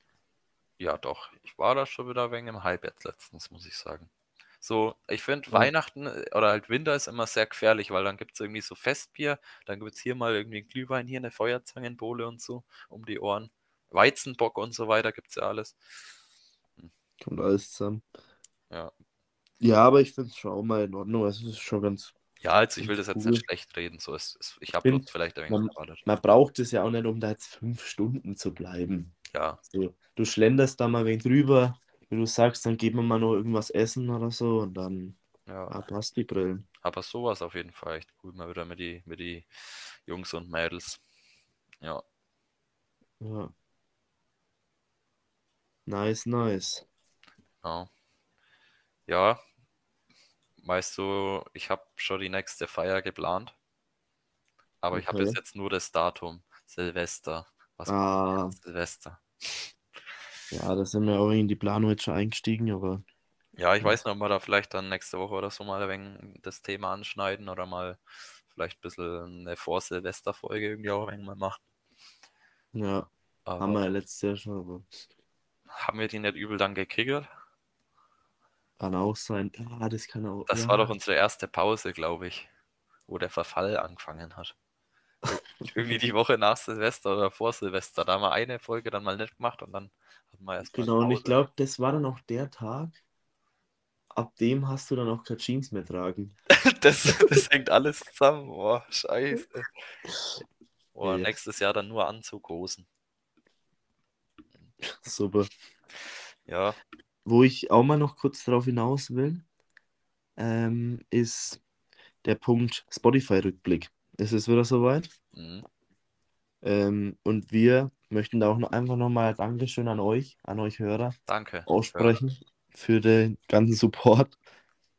Ja, doch. Ich war da schon wieder wegen im Hype letztens, muss ich sagen. So, ich finde Ja. Weihnachten äh, oder halt Winter ist immer sehr gefährlich, weil dann gibt es irgendwie so Festbier, dann gibt es hier mal irgendwie einen Glühwein, hier eine Feuerzangenbowle und so um die Ohren. Weizenbock und so weiter gibt es ja alles. Kommt alles zusammen. Ja. Ja, aber ich finde es schon auch mal in Ordnung. Also es ist schon ganz. Ja, also ich will das jetzt Cool. nicht schlecht reden. So, es, es, ich habe vielleicht ein wenig man- erwartet. Man braucht es ja auch nicht, um da jetzt fünf Stunden zu bleiben. Ja, So, du schlenderst da mal wen drüber, wie du sagst, dann geht man mal noch irgendwas essen oder so und dann ja. ah, passt die Brillen. Aber sowas auf jeden Fall echt cool. Mal wieder mit die, mit die Jungs und Mädels. Ja. Ja. Nice, nice. Ja. Ja. Weißt du, ich habe schon die nächste Feier geplant. Aber ich habe Okay. bis jetzt nur das Datum. Silvester. Was Ah, Silvester. Ja, da sind wir auch in die Planung jetzt schon eingestiegen, aber Ja, ich weiß nicht, ob wir da vielleicht dann nächste Woche oder so mal ein wenig das Thema anschneiden oder mal vielleicht ein bisschen eine Vor-Silvester-Folge irgendwie auch ein wenig mal machen. ja, Aber haben wir ja letztes Jahr schon, aber haben wir die nicht übel dann gekickert? kann auch sein. Ah, das kann auch. Das ja. war doch unsere erste Pause, glaube ich, wo der Verfall angefangen hat. (laughs) Irgendwie die Woche nach Silvester oder vor Silvester. Da haben wir eine Folge dann mal nicht gemacht und dann hatten wir erst mal Genau, und ich glaube, das war dann auch der Tag, ab dem hast du dann auch keine Jeans mehr tragen. (laughs) Das, das hängt alles zusammen. Boah, scheiße. (laughs) Boah, Ja. nächstes Jahr dann nur Anzughosen. Super. Ja, Wo ich auch mal noch kurz darauf hinaus will, ähm, ist der Punkt Spotify-Rückblick. Es ist wieder soweit. mhm. Ähm, und wir möchten da auch noch einfach nochmal Dankeschön an euch, an euch Hörer danke. aussprechen für den ganzen Support.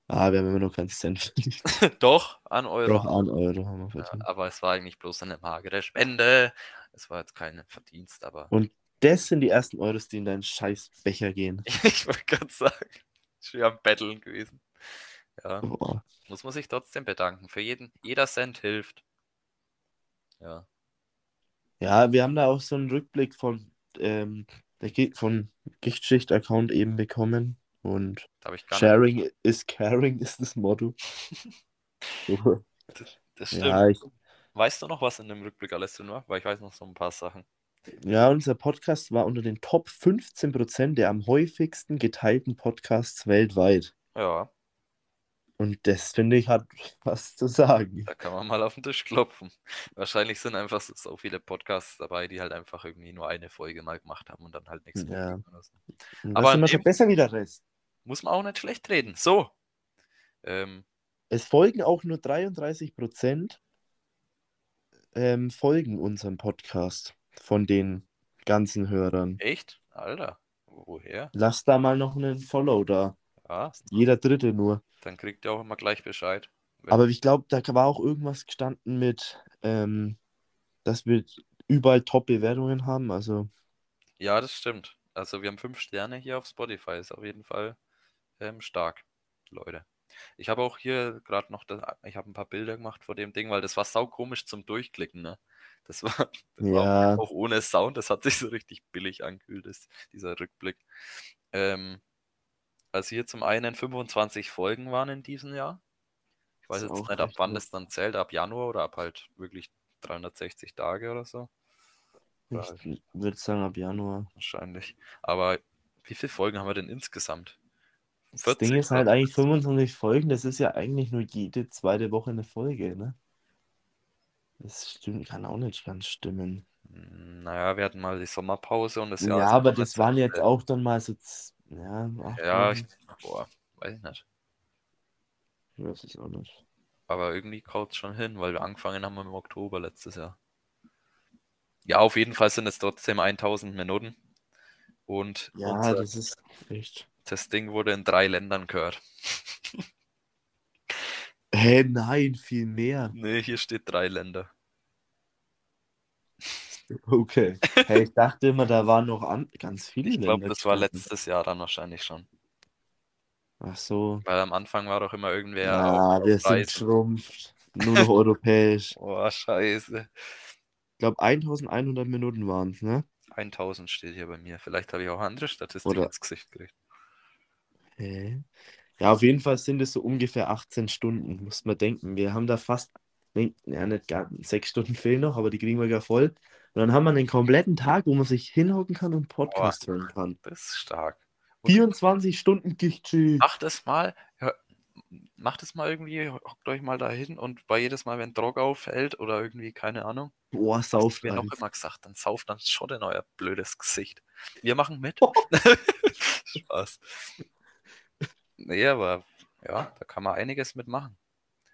Ah, wir haben immer noch keinen Cent verdient. Ja. (laughs) Doch, an Euro. Doch, an Euro haben wir Ja, verdient. aber es war eigentlich bloß eine magere Spende. Es war jetzt kein Verdienst, aber Und das sind die ersten Euros, die in deinen scheiß Becher gehen. (laughs) ich wollte gerade sagen, (laughs) schwer am Betteln gewesen. Ja, Boah. muss man sich trotzdem bedanken. Für jeden, jeder Cent hilft. Ja, Ja, wir haben da auch so einen Rückblick von, ähm, der Gi- von Gichtschicht-Account eben bekommen. Und gar nicht. Sharing is caring ist das Motto. (laughs) So. Das stimmt. Ja, ich, Weißt du noch, was in dem Rückblick alles drin war? Weil ich weiß noch so ein paar Sachen. ja, unser Podcast war unter den Top 15% der am häufigsten geteilten Podcasts weltweit. Ja, Und das finde ich hat was zu sagen. da kann man mal auf den Tisch klopfen. Wahrscheinlich sind einfach so, so viele Podcasts dabei, die halt einfach irgendwie nur eine Folge mal gemacht haben und dann halt nichts mehr. Ja. so. Aber in schon besser wie der Rest. Muss man auch nicht schlecht reden. So. Ähm, Es folgen auch nur 33% ähm, folgen unserem Podcast von den ganzen Hörern. echt? Alter. Woher? Lass da mal noch einen Follow da. Ja, Jeder dritte nur. Dann kriegt ihr auch immer gleich Bescheid. Aber ich glaube, da war auch irgendwas gestanden mit, ähm, dass wir überall Top-Bewertungen haben. Also, Ja, das stimmt. Also wir haben fünf Sterne hier auf Spotify. Ist auf jeden Fall ähm, stark, Leute. Ich habe auch hier gerade noch, das, ich habe ein paar Bilder gemacht vor dem Ding, weil das war saukomisch zum Durchklicken, ne? Das war, das war ja, auch ohne Sound, das hat sich so richtig billig angefühlt, dieser Rückblick. Ähm, also hier zum einen 25 Folgen waren in diesem Jahr. Ich weiß jetzt nicht, ab wann gut. das dann zählt, ab Januar oder ab halt wirklich 360 Tage oder so. Ich würde sagen ab Januar. Wahrscheinlich. Aber wie viele Folgen haben wir denn insgesamt? Das 40 Ding ist halt oder eigentlich so? 25 Folgen, das ist ja eigentlich nur jede zweite Woche eine Folge, ne? Das stimmt, kann auch nicht ganz stimmen. Hm, Naja, wir hatten mal die Sommerpause und das Ja, Jahr ist aber das waren jetzt auch dann mal so, ja, acht Ja, ich, boah, weiß ich nicht. Ich weiß es auch nicht. Aber irgendwie kaut es schon hin, weil wir angefangen haben im Oktober letztes Jahr. Ja, auf jeden Fall sind es trotzdem 1000 Minuten. Und Ja, unser, das ist echt. das Ding wurde in drei Ländern gehört. Hä, nein, viel mehr. Nee, hier steht drei Länder. Okay. Hey, ich dachte immer, da waren noch an ganz viele Ich glaube, das war letztes Jahr dann wahrscheinlich schon. Ach so. Weil am Anfang war doch immer irgendwer Ja, auf, wir auf sind Reisen. schrumpft. Nur noch europäisch. (laughs) Oh, scheiße. Ich glaube, 1100 Minuten waren es, ne? 1000 steht hier bei mir. Vielleicht habe ich auch andere Statistiken Oder- ins Gesicht gekriegt. Hä? Ja, auf jeden Fall sind es so ungefähr 18 Stunden, muss man denken. Wir haben da fast, ja, nicht ganz, sechs Stunden fehlen noch, aber die kriegen wir gar voll. Und dann haben wir einen kompletten Tag, wo man sich hinhocken kann und Podcast hören kann. Das ist stark. 24 Stunden Gichtschi. Macht es mal, hör, macht es mal irgendwie, hockt euch mal da hin und bei jedes Mal, wenn Drog auffällt oder irgendwie, keine Ahnung, Boah, sauft mir noch immer gesagt, dann sauft dann schon in euer blödes Gesicht. Wir machen mit. (laughs) Spaß. Nee, aber ja, da kann man einiges mitmachen.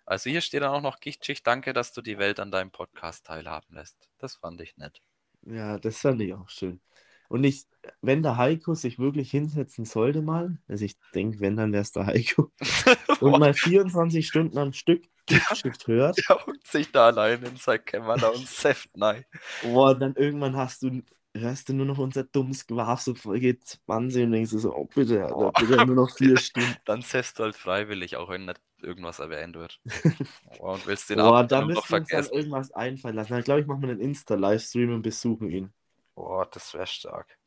Also hier steht dann auch noch Gichtschicht, danke, dass du die Welt an deinem Podcast teilhaben lässt. Das fand ich nett. Ja, das fand ich auch schön. Und ich, wenn der Heiko sich wirklich hinsetzen sollte mal, also ich denke, wenn, dann wäre es der Heiko, (laughs) und mal 24 Stunden am Stück Giftschicht hört, (laughs) Der hockt sich da allein in sein Kämmerlein und (laughs) säft nein. boah, dann irgendwann hast du, hörst du nur noch unser dummes Gewaf, so Folge 20 und denkst du so, oh bitte, Alter, Oh. bitte nur noch vier Stunden. Dann säfst du halt freiwillig, auch wenn nicht irgendwas erwähnt wird. (laughs) Oh, und willst den Boah, da dann noch müssen wir uns dann irgendwas einfallen lassen. Dann glaube ich, machen wir einen Insta-Livestream und besuchen ihn. Boah, das wäre stark.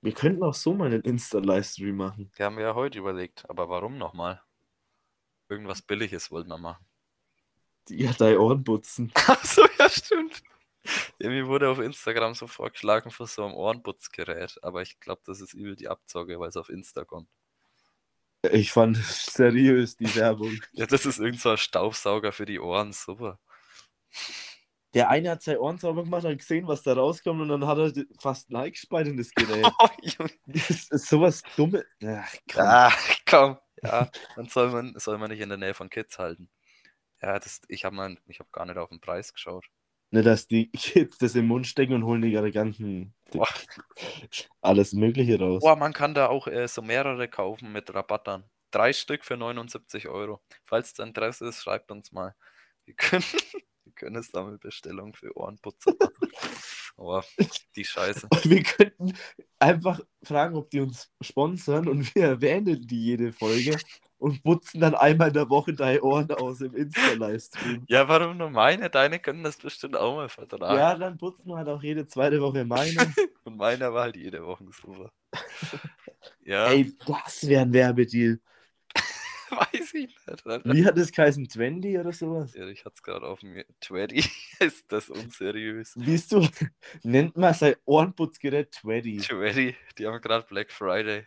Wir könnten auch so mal einen Insta-Livestream machen. Die haben wir ja heute überlegt, aber warum nochmal? Irgendwas Billiges wollten wir machen. Die ja deine Ohren putzen. (laughs) Achso, ja, stimmt. Mir wurde auf Instagram so vorgeschlagen für so ein Ohrenputzgerät, aber ich glaube, das ist übel die Abzocke, weil es auf Insta kommt. Ich fand seriös, die Werbung. (laughs) Ja, das ist irgend so ein Staubsauger für die Ohren, super. Der eine hat seine Ohren sauber gemacht, hat gesehen, was da rauskommt und dann hat er fast ein Like gespeit in das Gerät. (laughs) Oh. Das ist sowas Dummes. Ach, komm. Ah, komm. Ja, dann soll man, soll man nicht in der Nähe von Kids halten. Ja, das, ich habe hab gar nicht auf den Preis geschaut. Nicht, dass die (laughs) Kids das im Mund stecken und holen die ihre ganzen. Boah. (laughs) Alles Mögliche raus. Boah, man kann da auch äh, so mehrere kaufen mit Rabattern. Drei Stück für 79 Euro. Falls das Interesse ist, schreibt uns mal. Wir können, (laughs) wir können es damit Bestellung für Ohrenputzer machen. Aber die Scheiße. Wir könnten einfach fragen, ob die uns sponsern und wir erwähnen die jede Folge und putzen dann einmal in der Woche deine Ohren aus im Insta-Livestream. Ja, warum nur meine? Deine können das bestimmt auch mal vertragen. Ja, dann putzen wir halt auch jede zweite Woche meine. (laughs) Und meiner war halt jede Woche super. (laughs) Ja, Ey, das wäre ein Werbedeal. (laughs) weiß ich nicht. Alter. Wie hat das geheißen? 20 oder sowas? Ja, ich hatte es gerade auf mir. Twenty ist das unseriös. Siehst du, nennt man sein Ohrenputzgerät 20. Twenty, die haben gerade Black Friday.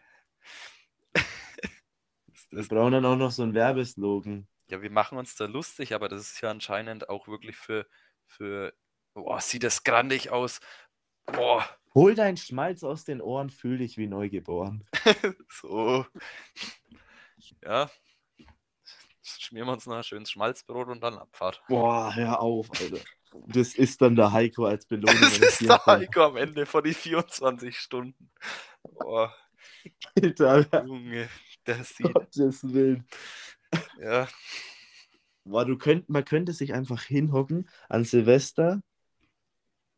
Wir brauchen dann auch noch so einen Werbeslogan. ja, wir machen uns da lustig, aber das ist ja anscheinend auch wirklich für, für, boah, sieht das grandig aus. Boah, Hol deinen Schmalz aus den Ohren, fühl dich wie neugeboren. (laughs) so. Ja, schmieren wir uns noch ein schönes Schmalzbrot und dann Abfahrt. Boah, hör auf, Alter. Das ist dann der Heiko als (laughs) Belohnung. Das ist der. Heiko am Ende von die 24 Stunden. Boah, Alter, Junge, der sieht. Gottes Willen. Ja, Boah, du könnt, man könnte sich einfach hinhocken an Silvester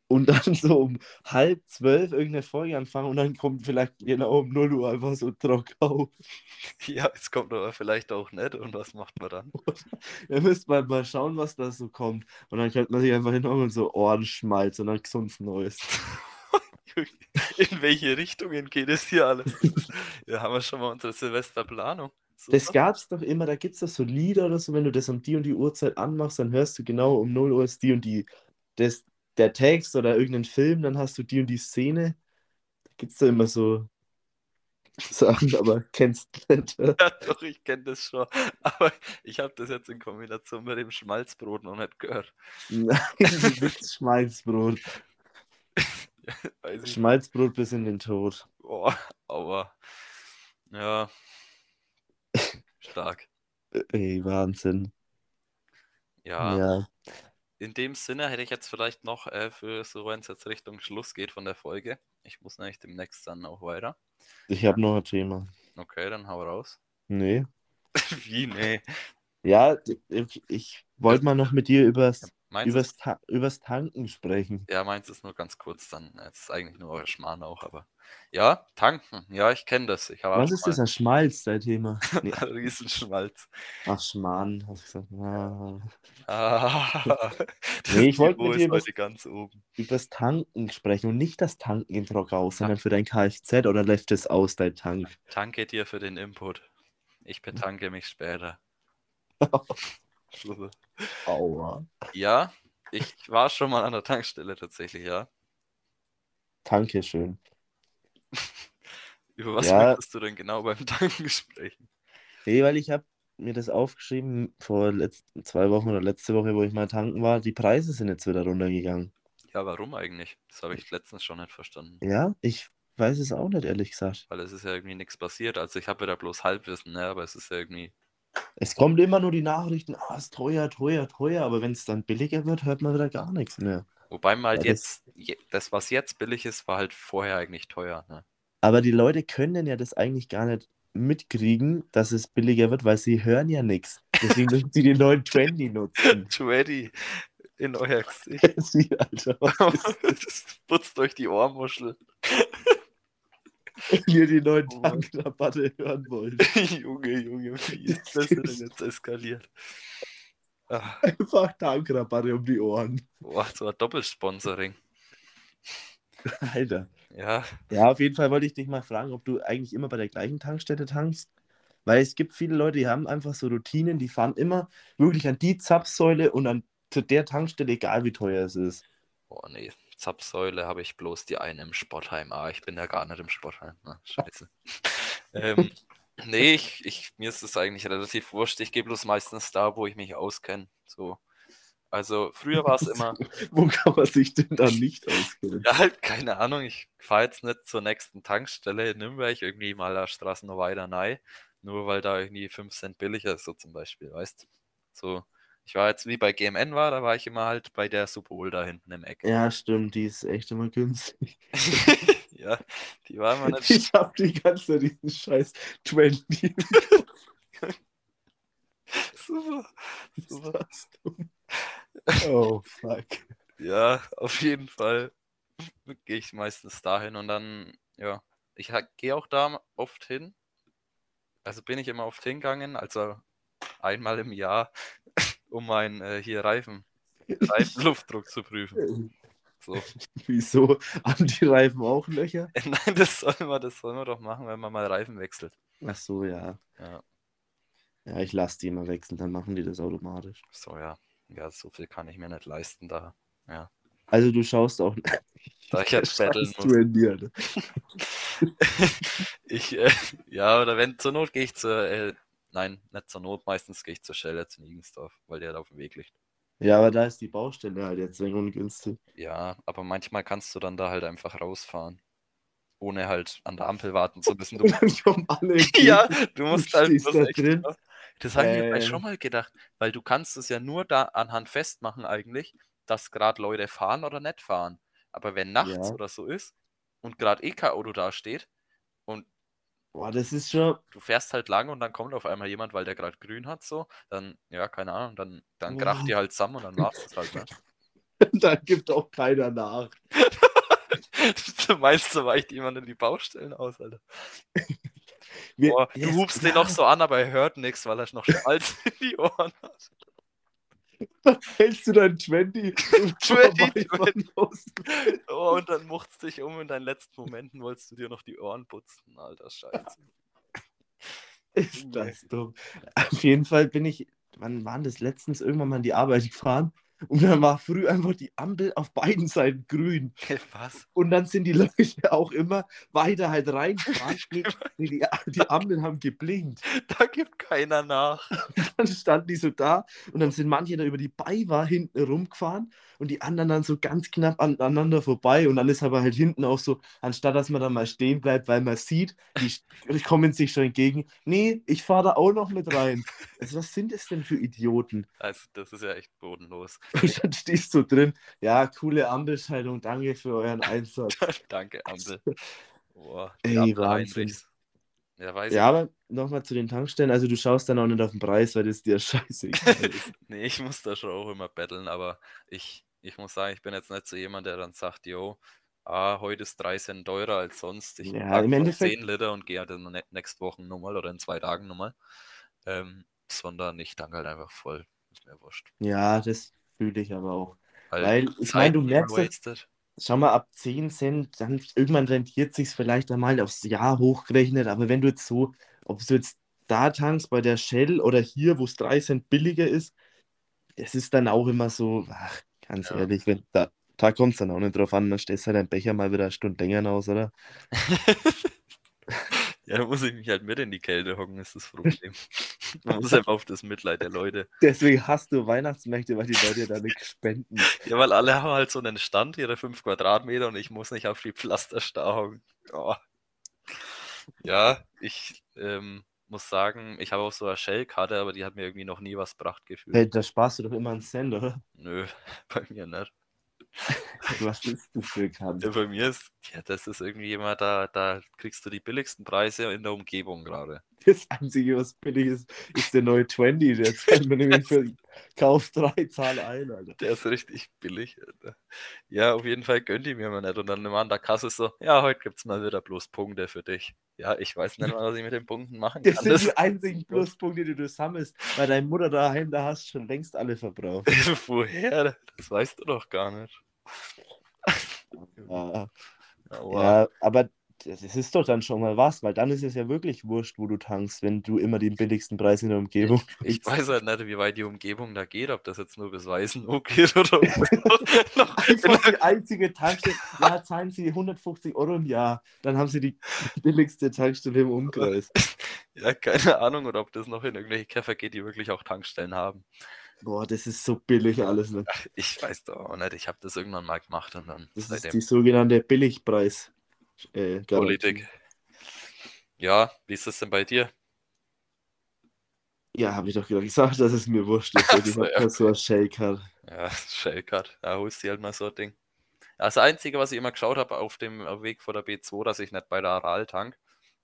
und dann so um halb zwölf irgendeine Folge anfangen und dann kommt vielleicht genau um 0 Uhr einfach so trocken auf. ja, es kommt aber vielleicht auch nicht. Und was macht man dann? (laughs) Da müsste man mal schauen, was da so kommt. Und dann könnte man sich einfach hinhocken und so Ohrenschmalz und dann gesundes Neues. (laughs) (laughs) In welche Richtungen geht es hier alles? (laughs) Ja, haben wir schon mal unsere Silvesterplanung. Das Super. gab's doch immer, da gibt's doch so Lieder oder so, wenn du das um die und die Uhrzeit anmachst, dann hörst du genau um 0 Uhr ist die und die, das, der Text oder irgendein Film, dann hast du die und die Szene. Da gibt's da immer so Sachen, aber (laughs) kennst du nicht. Ja, doch, ich kenne das schon. Aber ich habe das jetzt in Kombination mit dem Schmalzbrot noch nicht gehört. Nein, willst Schmalzbrot. (laughs) Schmalzbrot bis in den Tod. Boah, aber ja, stark. Ey, Wahnsinn. Ja, Ja. in dem Sinne hätte ich jetzt vielleicht noch äh, für so, wenn es jetzt Richtung Schluss geht von der Folge. Ich muss nämlich demnächst dann auch weiter. Ich habe noch ein Thema. Okay, dann hau raus. Nee. (laughs) Wie? Nee. Ja, ich, ich wollte mal noch mit dir übers, Meins übers, Ta übers Tanken sprechen. ja, meins ist nur ganz kurz dann. Es ist eigentlich nur euer Schmarrn auch, aber. Ja, tanken. Ja, ich kenne das. Ich Was ist das, ein Schmalz, dein Thema? (laughs) Nee. Riesenschmalz. Ach, Schmarrn, hast du gesagt. Ah. Ah, (laughs) Nee, ich wollte mit dir heute ganz oben. Übers Tanken sprechen und nicht das Tanken im Trock raus, sondern für dein Kfz oder läuft es aus, dein Tank? Danke dir für den Input. Ich bedanke mich später. (laughs) Aua. Ja, ich war schon mal an der Tankstelle tatsächlich, ja. Danke schön. Über was Ja. möchtest du denn genau beim Tanken sprechen? Nee, weil ich habe mir das aufgeschrieben vor letzten zwei Wochen oder letzte Woche, wo ich mal tanken war. Die Preise sind jetzt wieder runtergegangen. Ja, warum eigentlich? Das habe ich letztens schon nicht verstanden. Ja, ich weiß es auch nicht, ehrlich gesagt. Weil es ist ja irgendwie nichts passiert. Also ich habe wieder bloß Halbwissen, ne? aber es ist ja irgendwie. Es kommt immer nur die Nachrichten, ah, ist teuer, teuer, teuer, aber wenn es dann billiger wird, hört man wieder gar nichts mehr. Wobei man halt Ja, jetzt, je- das, was jetzt billig ist, war halt vorher eigentlich teuer. Ne? Aber die Leute können ja das eigentlich gar nicht mitkriegen, dass es billiger wird, weil sie hören ja nichts. Deswegen müssen sie den neuen Trendy nutzen. (laughs) 20 in euer Gesicht. (laughs) Sie, Alter, (laughs) das putzt euch die Ohrmuschel. Wenn ihr die neuen Oh. Tankrabatte hören wollt? (laughs) Junge, Junge, wie (laughs) ist das denn jetzt eskaliert? Ah, Einfach Tankrabatte um die Ohren. boah, so ein Doppelsponsoring. Alter. Ja, Ja, auf jeden Fall wollte ich dich mal fragen, ob du eigentlich immer bei der gleichen Tankstelle tankst. Weil es gibt viele Leute, die haben einfach so Routinen, die fahren immer wirklich an die Zapfsäule und an zu der Tankstelle, egal wie teuer es ist. boah, nee. Zapfsäule habe ich bloß die eine im Sportheim. Ah, ich bin ja gar nicht im Sportheim. Na, scheiße. ähm, nee, ich, ich, mir ist es eigentlich relativ wurscht. Ich gehe bloß meistens da, wo ich mich auskenne. So. Also früher war es (laughs) immer, Wo kann man sich denn da nicht auskennen? ja halt, keine Ahnung, ich fahre jetzt nicht zur nächsten Tankstelle in Nürnberg, irgendwie mal der Straße noch weiter rein, nur weil da irgendwie 5 Cent billiger ist, so zum Beispiel, weißt So, ich war jetzt wie bei GMN war, da war ich immer halt bei der Subol da hinten im Eck. Ja, stimmt, die ist echt immer günstig. (laughs) ja, die war immer nicht (laughs) Ich hab die ganze Zeit diesen scheiß 20. (laughs) super. super. Oh, fuck. Ja, auf jeden Fall gehe ich meistens dahin und dann, ja, ich gehe auch da oft hin. Also bin ich immer oft hingegangen, also einmal im Jahr, um meinen äh, hier Reifen, Reifenluftdruck zu prüfen. So. (laughs) Wieso? Haben die Reifen auch Löcher? (laughs) Nein, das soll man, das soll man doch machen, wenn man mal Reifen wechselt. Ach so, ja. Ja, Ja, ich lasse die immer wechseln, dann machen die das automatisch. so ja. Ja, so viel kann ich mir nicht leisten da. Ja. Also du schaust auch. (laughs) Da ich jetzt betteln muss. 20, Alter. ich, äh, ja, oder wenn zur Not gehe ich zur, äh, nein, nicht zur Not, meistens gehe ich zur Stelle zu Niegensdorf, weil der da auf dem Weg liegt. Ja, aber da ist die Baustelle halt jetzt wenig ungünstig. Ja, aber manchmal kannst du dann da halt einfach rausfahren. Ohne halt an der Ampel warten zu müssen. Du, (laughs) alle. (laughs) ja, du musst halt bloß da echt, drin. Das habe ich mir Äh. schon mal gedacht, weil du kannst es ja nur da anhand festmachen eigentlich, dass gerade Leute fahren oder nicht fahren. Aber wenn nachts Ja. oder so ist und gerade eh kein Auto da steht und Boah, das ist schon. du fährst halt lang und dann kommt auf einmal jemand, weil der gerade grün hat, so, dann, ja, keine Ahnung, dann, dann kracht Boah. die halt zusammen und dann war's das halt. Ne? (laughs) da gibt auch keiner nach. (laughs) du meinst, so weicht jemand in die Baustellen aus, Alter. Wir, Boah, du hubst ja, den noch so an, aber er hört nichts, weil er noch Schmalz (laughs) in die Ohren hat. Hältst du dein 20 im 20, Vorbeifahren aus? Oh, und dann mucht's dich um in deinen letzten Momenten wolltest du dir noch die Ohren putzen, alter Scheiße. Ist das dumm. Auf jeden Fall bin ich, wann waren das letztens irgendwann mal in die Arbeit gefahren und dann war früh einfach die Ampel auf beiden Seiten grün. Was? Und dann sind die Leute auch immer weiter halt reingefahren. (laughs) Nee, die, die Ampeln haben geblinkt. (laughs) Da gibt keiner nach. (laughs) Dann standen die so da und dann sind manche da über die Beiwa hinten rumgefahren und die anderen dann so ganz knapp aneinander vorbei. Und dann ist aber halt hinten auch so, anstatt dass man da mal stehen bleibt, weil man sieht, die kommen sich schon entgegen. Nee, ich fahre da auch noch mit rein. Also, was sind das denn für Idioten? Also, das ist ja echt bodenlos. (laughs) Und dann stehst du drin. Ja, coole Ampelschaltung, danke für euren Einsatz. (laughs) Danke, Ampel. Boah, Ey, Ampel Wahnsinn. Ja, weiß Ja, aber nochmal zu den Tankstellen. Also, du schaust dann auch nicht auf den Preis, weil das dir (laughs) scheißegal ist. Nee, ich muss da schon auch immer betteln, aber ich, ich muss sagen, ich bin jetzt nicht so jemand, der dann sagt, yo, ah, heute ist 3 Cent teurer als sonst. Ich Ja, im Endeffekt- 10 Liter und gehe halt in der nächsten Woche nochmal oder in zwei Tagen nochmal. Ähm, sondern ich tank halt einfach voll. Ist mir wurscht. Ja, das fühle ich aber auch. Weil, Weil, ich meine, du merkst das, schau mal, ab 10 Cent, dann irgendwann rentiert sich vielleicht einmal aufs Jahr hochgerechnet, aber wenn du jetzt so, ob du jetzt da tankst bei der Shell oder hier, wo es 3 Cent billiger ist, es ist dann auch immer so, ach, ganz Ja. ehrlich, wenn, da, da kommt es dann auch nicht drauf an, dann stellst du halt deinen Becher mal wieder eine Stunde länger aus, oder? (laughs) Ja, da muss ich mich halt mit in die Kälte hocken, ist das Problem. (laughs) Man muss einfach auf das Mitleid der Leute. Deswegen hast du Weihnachtsmärkte, weil die Leute da nichts spenden. Ja, weil alle haben halt so einen Stand, ihre 5 Quadratmeter und ich muss nicht auf die Pflasterstar hocken. Oh. Ja, ich ähm, muss sagen, ich habe auch so eine Shell-Karte, aber die hat mir irgendwie noch nie was gebracht gefühlt. Hey, da sparst du doch immer einen Cent, oder? Nö, (laughs) bei mir nicht. (laughs) Was ist das für Kant? Ja, bei mir ist, ja, das ist irgendwie immer, da, da kriegst du die billigsten Preise in der Umgebung gerade. Das Einzige, was billig ist, ist der neue 20. Der zahlt mir nämlich für Kauf 3, Zahl 1, Alter. Der ist richtig billig. Alter. Ja, auf jeden Fall gönnt die mir mal nicht. Und dann immer an der Kasse so, ja, heute gibt es mal wieder bloß Punkte für dich. Ja, ich weiß nicht mal, was ich mit den Punkten machen Das kann. sind Das, die einzigen Pluspunkte, die du sammelst. Bei deiner Mutter daheim, da hast schon längst alle verbraucht. (laughs) woher? Das weißt du doch gar nicht. Ja, Aber ja, aber das ist doch dann schon mal was, weil dann ist es ja wirklich wurscht, wo du tankst, wenn du immer den billigsten Preis in der Umgebung ich kriegst. weiß halt nicht, wie weit die Umgebung da geht, ob das jetzt nur bis Weißenloh geht oder (laughs) noch Einfach die einzige Tankstelle, ja, zahlen sie 150 Euro im Jahr, dann haben sie die billigste Tankstelle im Umkreis. (laughs) Ja, keine Ahnung, oder ob das noch in irgendwelche Käfer geht, die wirklich auch Tankstellen haben. Boah, das ist so billig alles. Ne? Ich weiß doch auch nicht. Ich habe das irgendwann mal gemacht und dann Das ist die sogenannte Billigpreis. Äh. Politik. Ja, wie ist das denn bei dir? Ja, habe ich doch gerade gesagt, dass es mir wurscht ist. weil (laughs) Ich so, habe ja. ja. so ein Shaker. Ja, (laughs) Shellcard. Ja, holst dir halt mal so ein Ding. Das Einzige, was ich immer geschaut habe auf dem Weg vor der B2, dass ich nicht bei der Aral tank.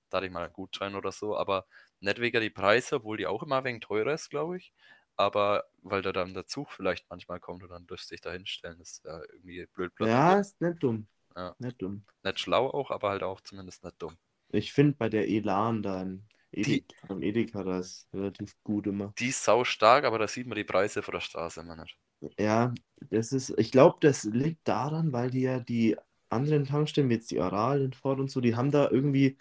Da hatte ich mal einen Gutschein oder so, aber nicht wegen die Preise, obwohl die auch immer ein wenig teurer ist, glaube ich. Aber weil da dann der Zug vielleicht manchmal kommt und dann dürfte ich da hinstellen. Ist ja irgendwie blöd platziert. Ja, ist nicht dumm. Ja. Nicht dumm. Nicht schlau auch, aber halt auch zumindest nicht dumm. Ich finde bei der Elan da in Die- Edeka, am Edeka, da ist relativ gut immer. Die ist sau stark, aber da sieht man die Preise von der Straße immer nicht. Ja, das ist, ich glaube, das liegt daran, weil die ja die anderen Tankstellen, jetzt die Aral in Ford und so, die haben da irgendwie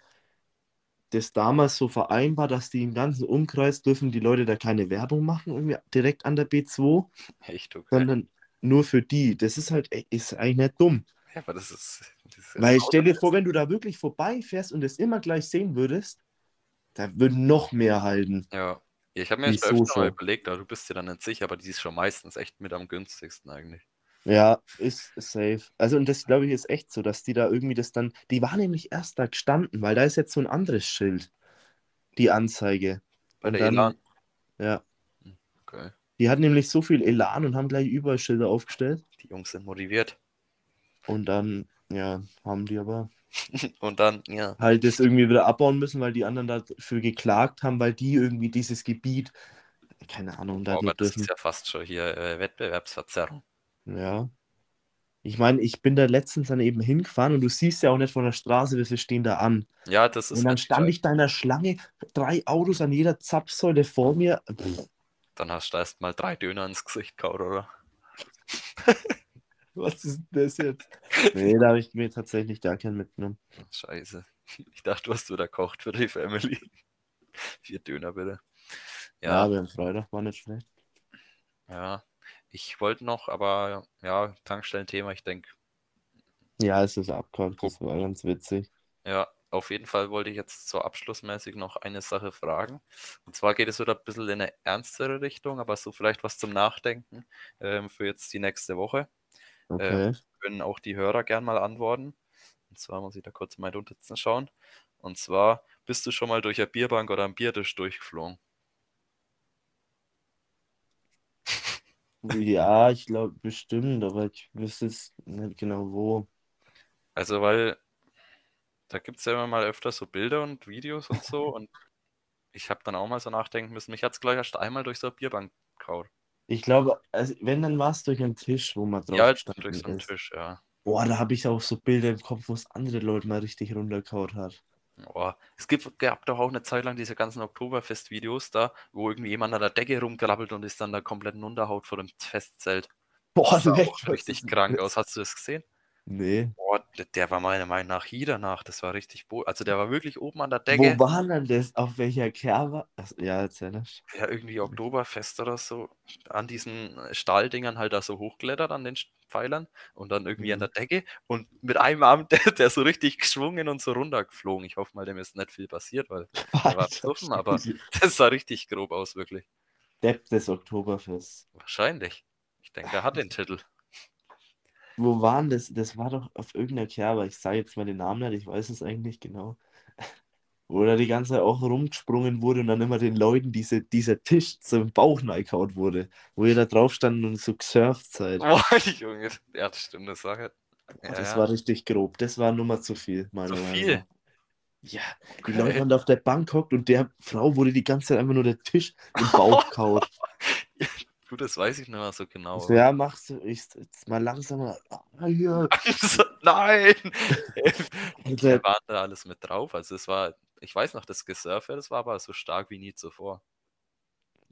das damals so vereinbart, dass die im ganzen Umkreis dürfen die Leute da keine Werbung machen, irgendwie direkt an der B2, Echt, okay. sondern nur für die. Das ist halt, ist eigentlich nicht dumm. Ja, aber das ist. Das ist Weil stell dir vor, wenn du da wirklich vorbeifährst und es immer gleich sehen würdest, da würden noch mehr halten. Ja. Ich habe mir jetzt Wieso öfter mal überlegt, aber du bist dir dann nicht sicher, aber die ist schon meistens echt mit am günstigsten eigentlich. Ja, ist safe. Also, und das glaube ich ist echt so, dass die da irgendwie das dann. Die war nämlich erst da gestanden, weil da ist jetzt so ein anderes Schild. Die Anzeige. Bei Und der dann- Elan. Ja. Okay. Die hatten nämlich so viel Elan und haben gleich überall Schilder aufgestellt. Die Jungs sind motiviert. Und dann, ja, haben die aber (laughs) Und dann, ja. halt das irgendwie wieder abbauen müssen, weil die anderen dafür geklagt haben, weil die irgendwie dieses Gebiet, keine Ahnung, da aber nicht das dürfen. ist ja fast schon hier äh, Wettbewerbsverzerrung. Ja. Ich meine, ich bin da letztens dann eben hingefahren und du siehst ja auch nicht von der Straße, wie viele stehen da an. Ja, das ist. Und dann stand ich da in der Schlange, drei Autos an jeder Zapfsäule vor mir. Pff, Dann hast du erst mal drei Döner ins Gesicht gehauen, oder? (laughs) was ist denn das jetzt? Nee, da habe ich mir tatsächlich gar keinen mitgenommen. Scheiße. Ich dachte, du hast wieder kocht für die Family. Vier Döner bitte. Ja, Ja, aber am Freitag war nicht schlecht. ja. Ich wollte noch, aber ja, Tankstellenthema, ich denke, Ja, es ist abgehauen, das war ganz witzig. Ja, auf jeden Fall wollte ich jetzt so abschlussmäßig noch eine Sache fragen. Und zwar geht es wieder ein bisschen in eine ernstere Richtung, aber so vielleicht was zum Nachdenken ähm, für jetzt die nächste Woche. Okay. Können auch die Hörer gern mal antworten. Und zwar muss ich da kurz meine Notizen schauen. Und zwar, bist du schon mal durch eine Bierbank oder einen Biertisch durchgeflogen? Ja, ich glaube bestimmt, aber ich wüsste jetzt nicht genau wo. Also, weil da gibt es ja immer mal öfter so Bilder und Videos und so. (laughs) und ich habe dann auch mal so nachdenken müssen. Mich hat es gleich erst einmal durch so eine Bierbank gehauen. Ich glaube, also wenn, dann war es durch einen Tisch, wo man drauf Ja, gestanden durch so einen ist. Tisch, ja. Boah, da habe ich auch so Bilder im Kopf, wo es andere Leute mal richtig runtergehauen hat. Oh, es gibt, gab doch auch eine Zeit lang diese ganzen Oktoberfest-Videos da, wo irgendwie jemand an der Decke rumkrabbelt und ist dann da komplett runterhaut vor dem Festzelt. Boah, Das sah auch richtig krank aus. Hast du das gesehen? Nee. Boah, der, war meiner Meinung nach hier danach. Das war richtig bo Also der war wirklich oben an der Decke. Wo war denn das? Auf welcher Kerbe? Ja, erzähl das. Ja, irgendwie Oktoberfest oder so. An diesen Stahldingern halt da so hochklettert an den Pfeilern und dann irgendwie an Mhm. der Decke und mit einem Arm, (laughs) der, der so richtig geschwungen und so runtergeflogen. Ich hoffe mal, dem ist nicht viel passiert, weil der war besoffen, aber (laughs) das sah richtig grob aus, wirklich. Depp des Oktoberfests. Wahrscheinlich. Ich denke, er hat den Titel. Wo waren das? Das war doch auf irgendeiner Kerbe. Ich sage jetzt mal den Namen nicht, ich weiß es eigentlich nicht genau. (laughs) Wo da die ganze Zeit auch rumgesprungen wurde und dann immer den Leuten diese, dieser Tisch zum Bauch neigehaut wurde. Wo ihr da drauf stand und so gesurft seid. (laughs) Boah, Junge. Ja, das stimmt, das war halt. Ja, das ja. war richtig grob. Das war Nummer zu viel, meiner Zu Meinung viel? nach. Ja, die Okay. Leute haben da auf der Bank gehockt und der Frau wurde die ganze Zeit einfach nur der Tisch im (laughs) Bauch gehauen. Gut, das weiß ich nicht mehr so genau. So, ja, machst du, ich jetzt mal langsamer. Ah, hier. (laughs) So, Nein! (laughs) Alter, Wer war da alles mit drauf? Also es war, ich weiß noch, das Gesurfe, das war aber so stark wie nie zuvor.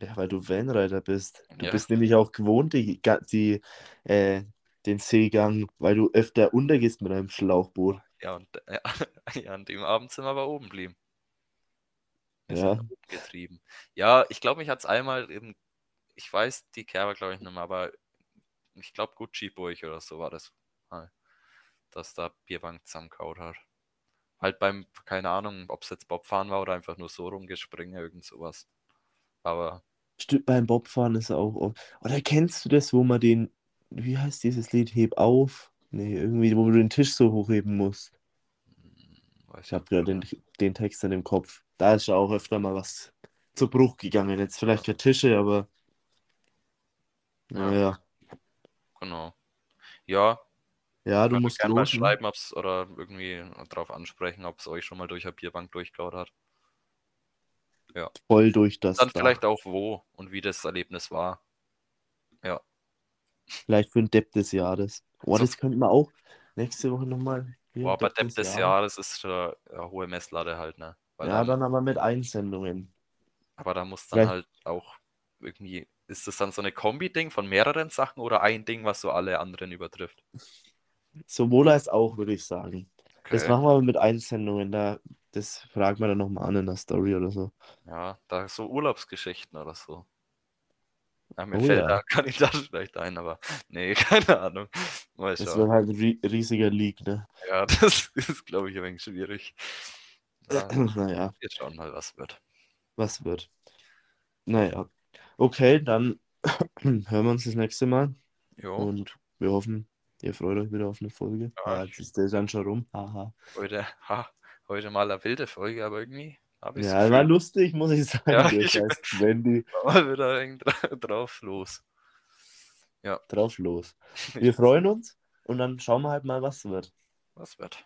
Ja, weil du Vanreiter bist. Du Ja. bist nämlich auch gewohnt, die, die, äh, den Seegang, weil du öfter untergehst mit einem Schlauchboot. Ja, und äh, (laughs) ja, an dem Abend sind wir aber oben geblieben. Wir Ja. getrieben. Ja, ich glaube, mich hat es einmal eben, ich weiß die Kerber, glaube ich, nicht mehr, aber ich glaube Gucci-Burg oder so war das mal, dass da Bierbank zusammengehauen hat. Halt beim, keine Ahnung, ob es jetzt Bobfahren war oder einfach nur so rumgespringen, irgend sowas. Aber Stimmt, beim Bobfahren ist auch. Oder kennst du das, wo man den, wie heißt dieses Lied, heb auf? Nee, irgendwie, wo du den Tisch so hochheben musst. hm, weiß Ich habe gerade den, den Text in dem Kopf. Da ist ja auch öfter mal was zu Bruch gegangen. Jetzt vielleicht keine Tische, aber. Ja. Naja. Genau. Ja, Ja, du musst gerne mal schreiben, ob's, oder irgendwie drauf ansprechen, ob es euch schon mal durch eine Bierbank durchgehauen hat. Voll durch das. Dann Dach. vielleicht auch wo und wie das Erlebnis war. Vielleicht für ein Depp des Jahres. Oh, So. das könnten wir auch nächste Woche nochmal. Boah, aber Depp des Jahres ist eine hohe Messlatte halt, ne? Weil Ja, dann, dann aber mit Einsendungen. aber da muss dann Vielleicht- halt auch irgendwie, ist das dann so eine Kombi-Ding von mehreren Sachen oder ein Ding, was so alle anderen übertrifft? Sowohl als auch, würde ich sagen. Das Okay. machen wir mit Einsendungen. Da, das fragen wir dann nochmal an in der Story oder so. Ja, da so Urlaubsgeschichten oder so. Ja, mir Oh fällt ja. da (laughs) Kandidat vielleicht ein, aber nee, (laughs) keine Ahnung. Mal Das wird halt ein ri riesiger Leak, ne? Ja, (laughs) das ist, glaube ich, ein wenig schwierig. (clears throat) Ja, naja, wir schauen mal, was wird. was wird. Naja. Okay, dann (clears throat) hören wir uns das nächste Mal. Jo, Und wir hoffen, ihr freut euch wieder auf eine Folge. Ja, Ja, jetzt ist der dann schon rum. Haha. heute, ha, heute mal eine wilde Folge, aber irgendwie habe ich Ja, war lustig, muss ich sagen. Ja, ich- scheiß (laughs) Wendy mal wieder ein wenig dra drauf los. drauf los. (laughs) Wir freuen uns und dann schauen wir halt mal, was wird. Was wird?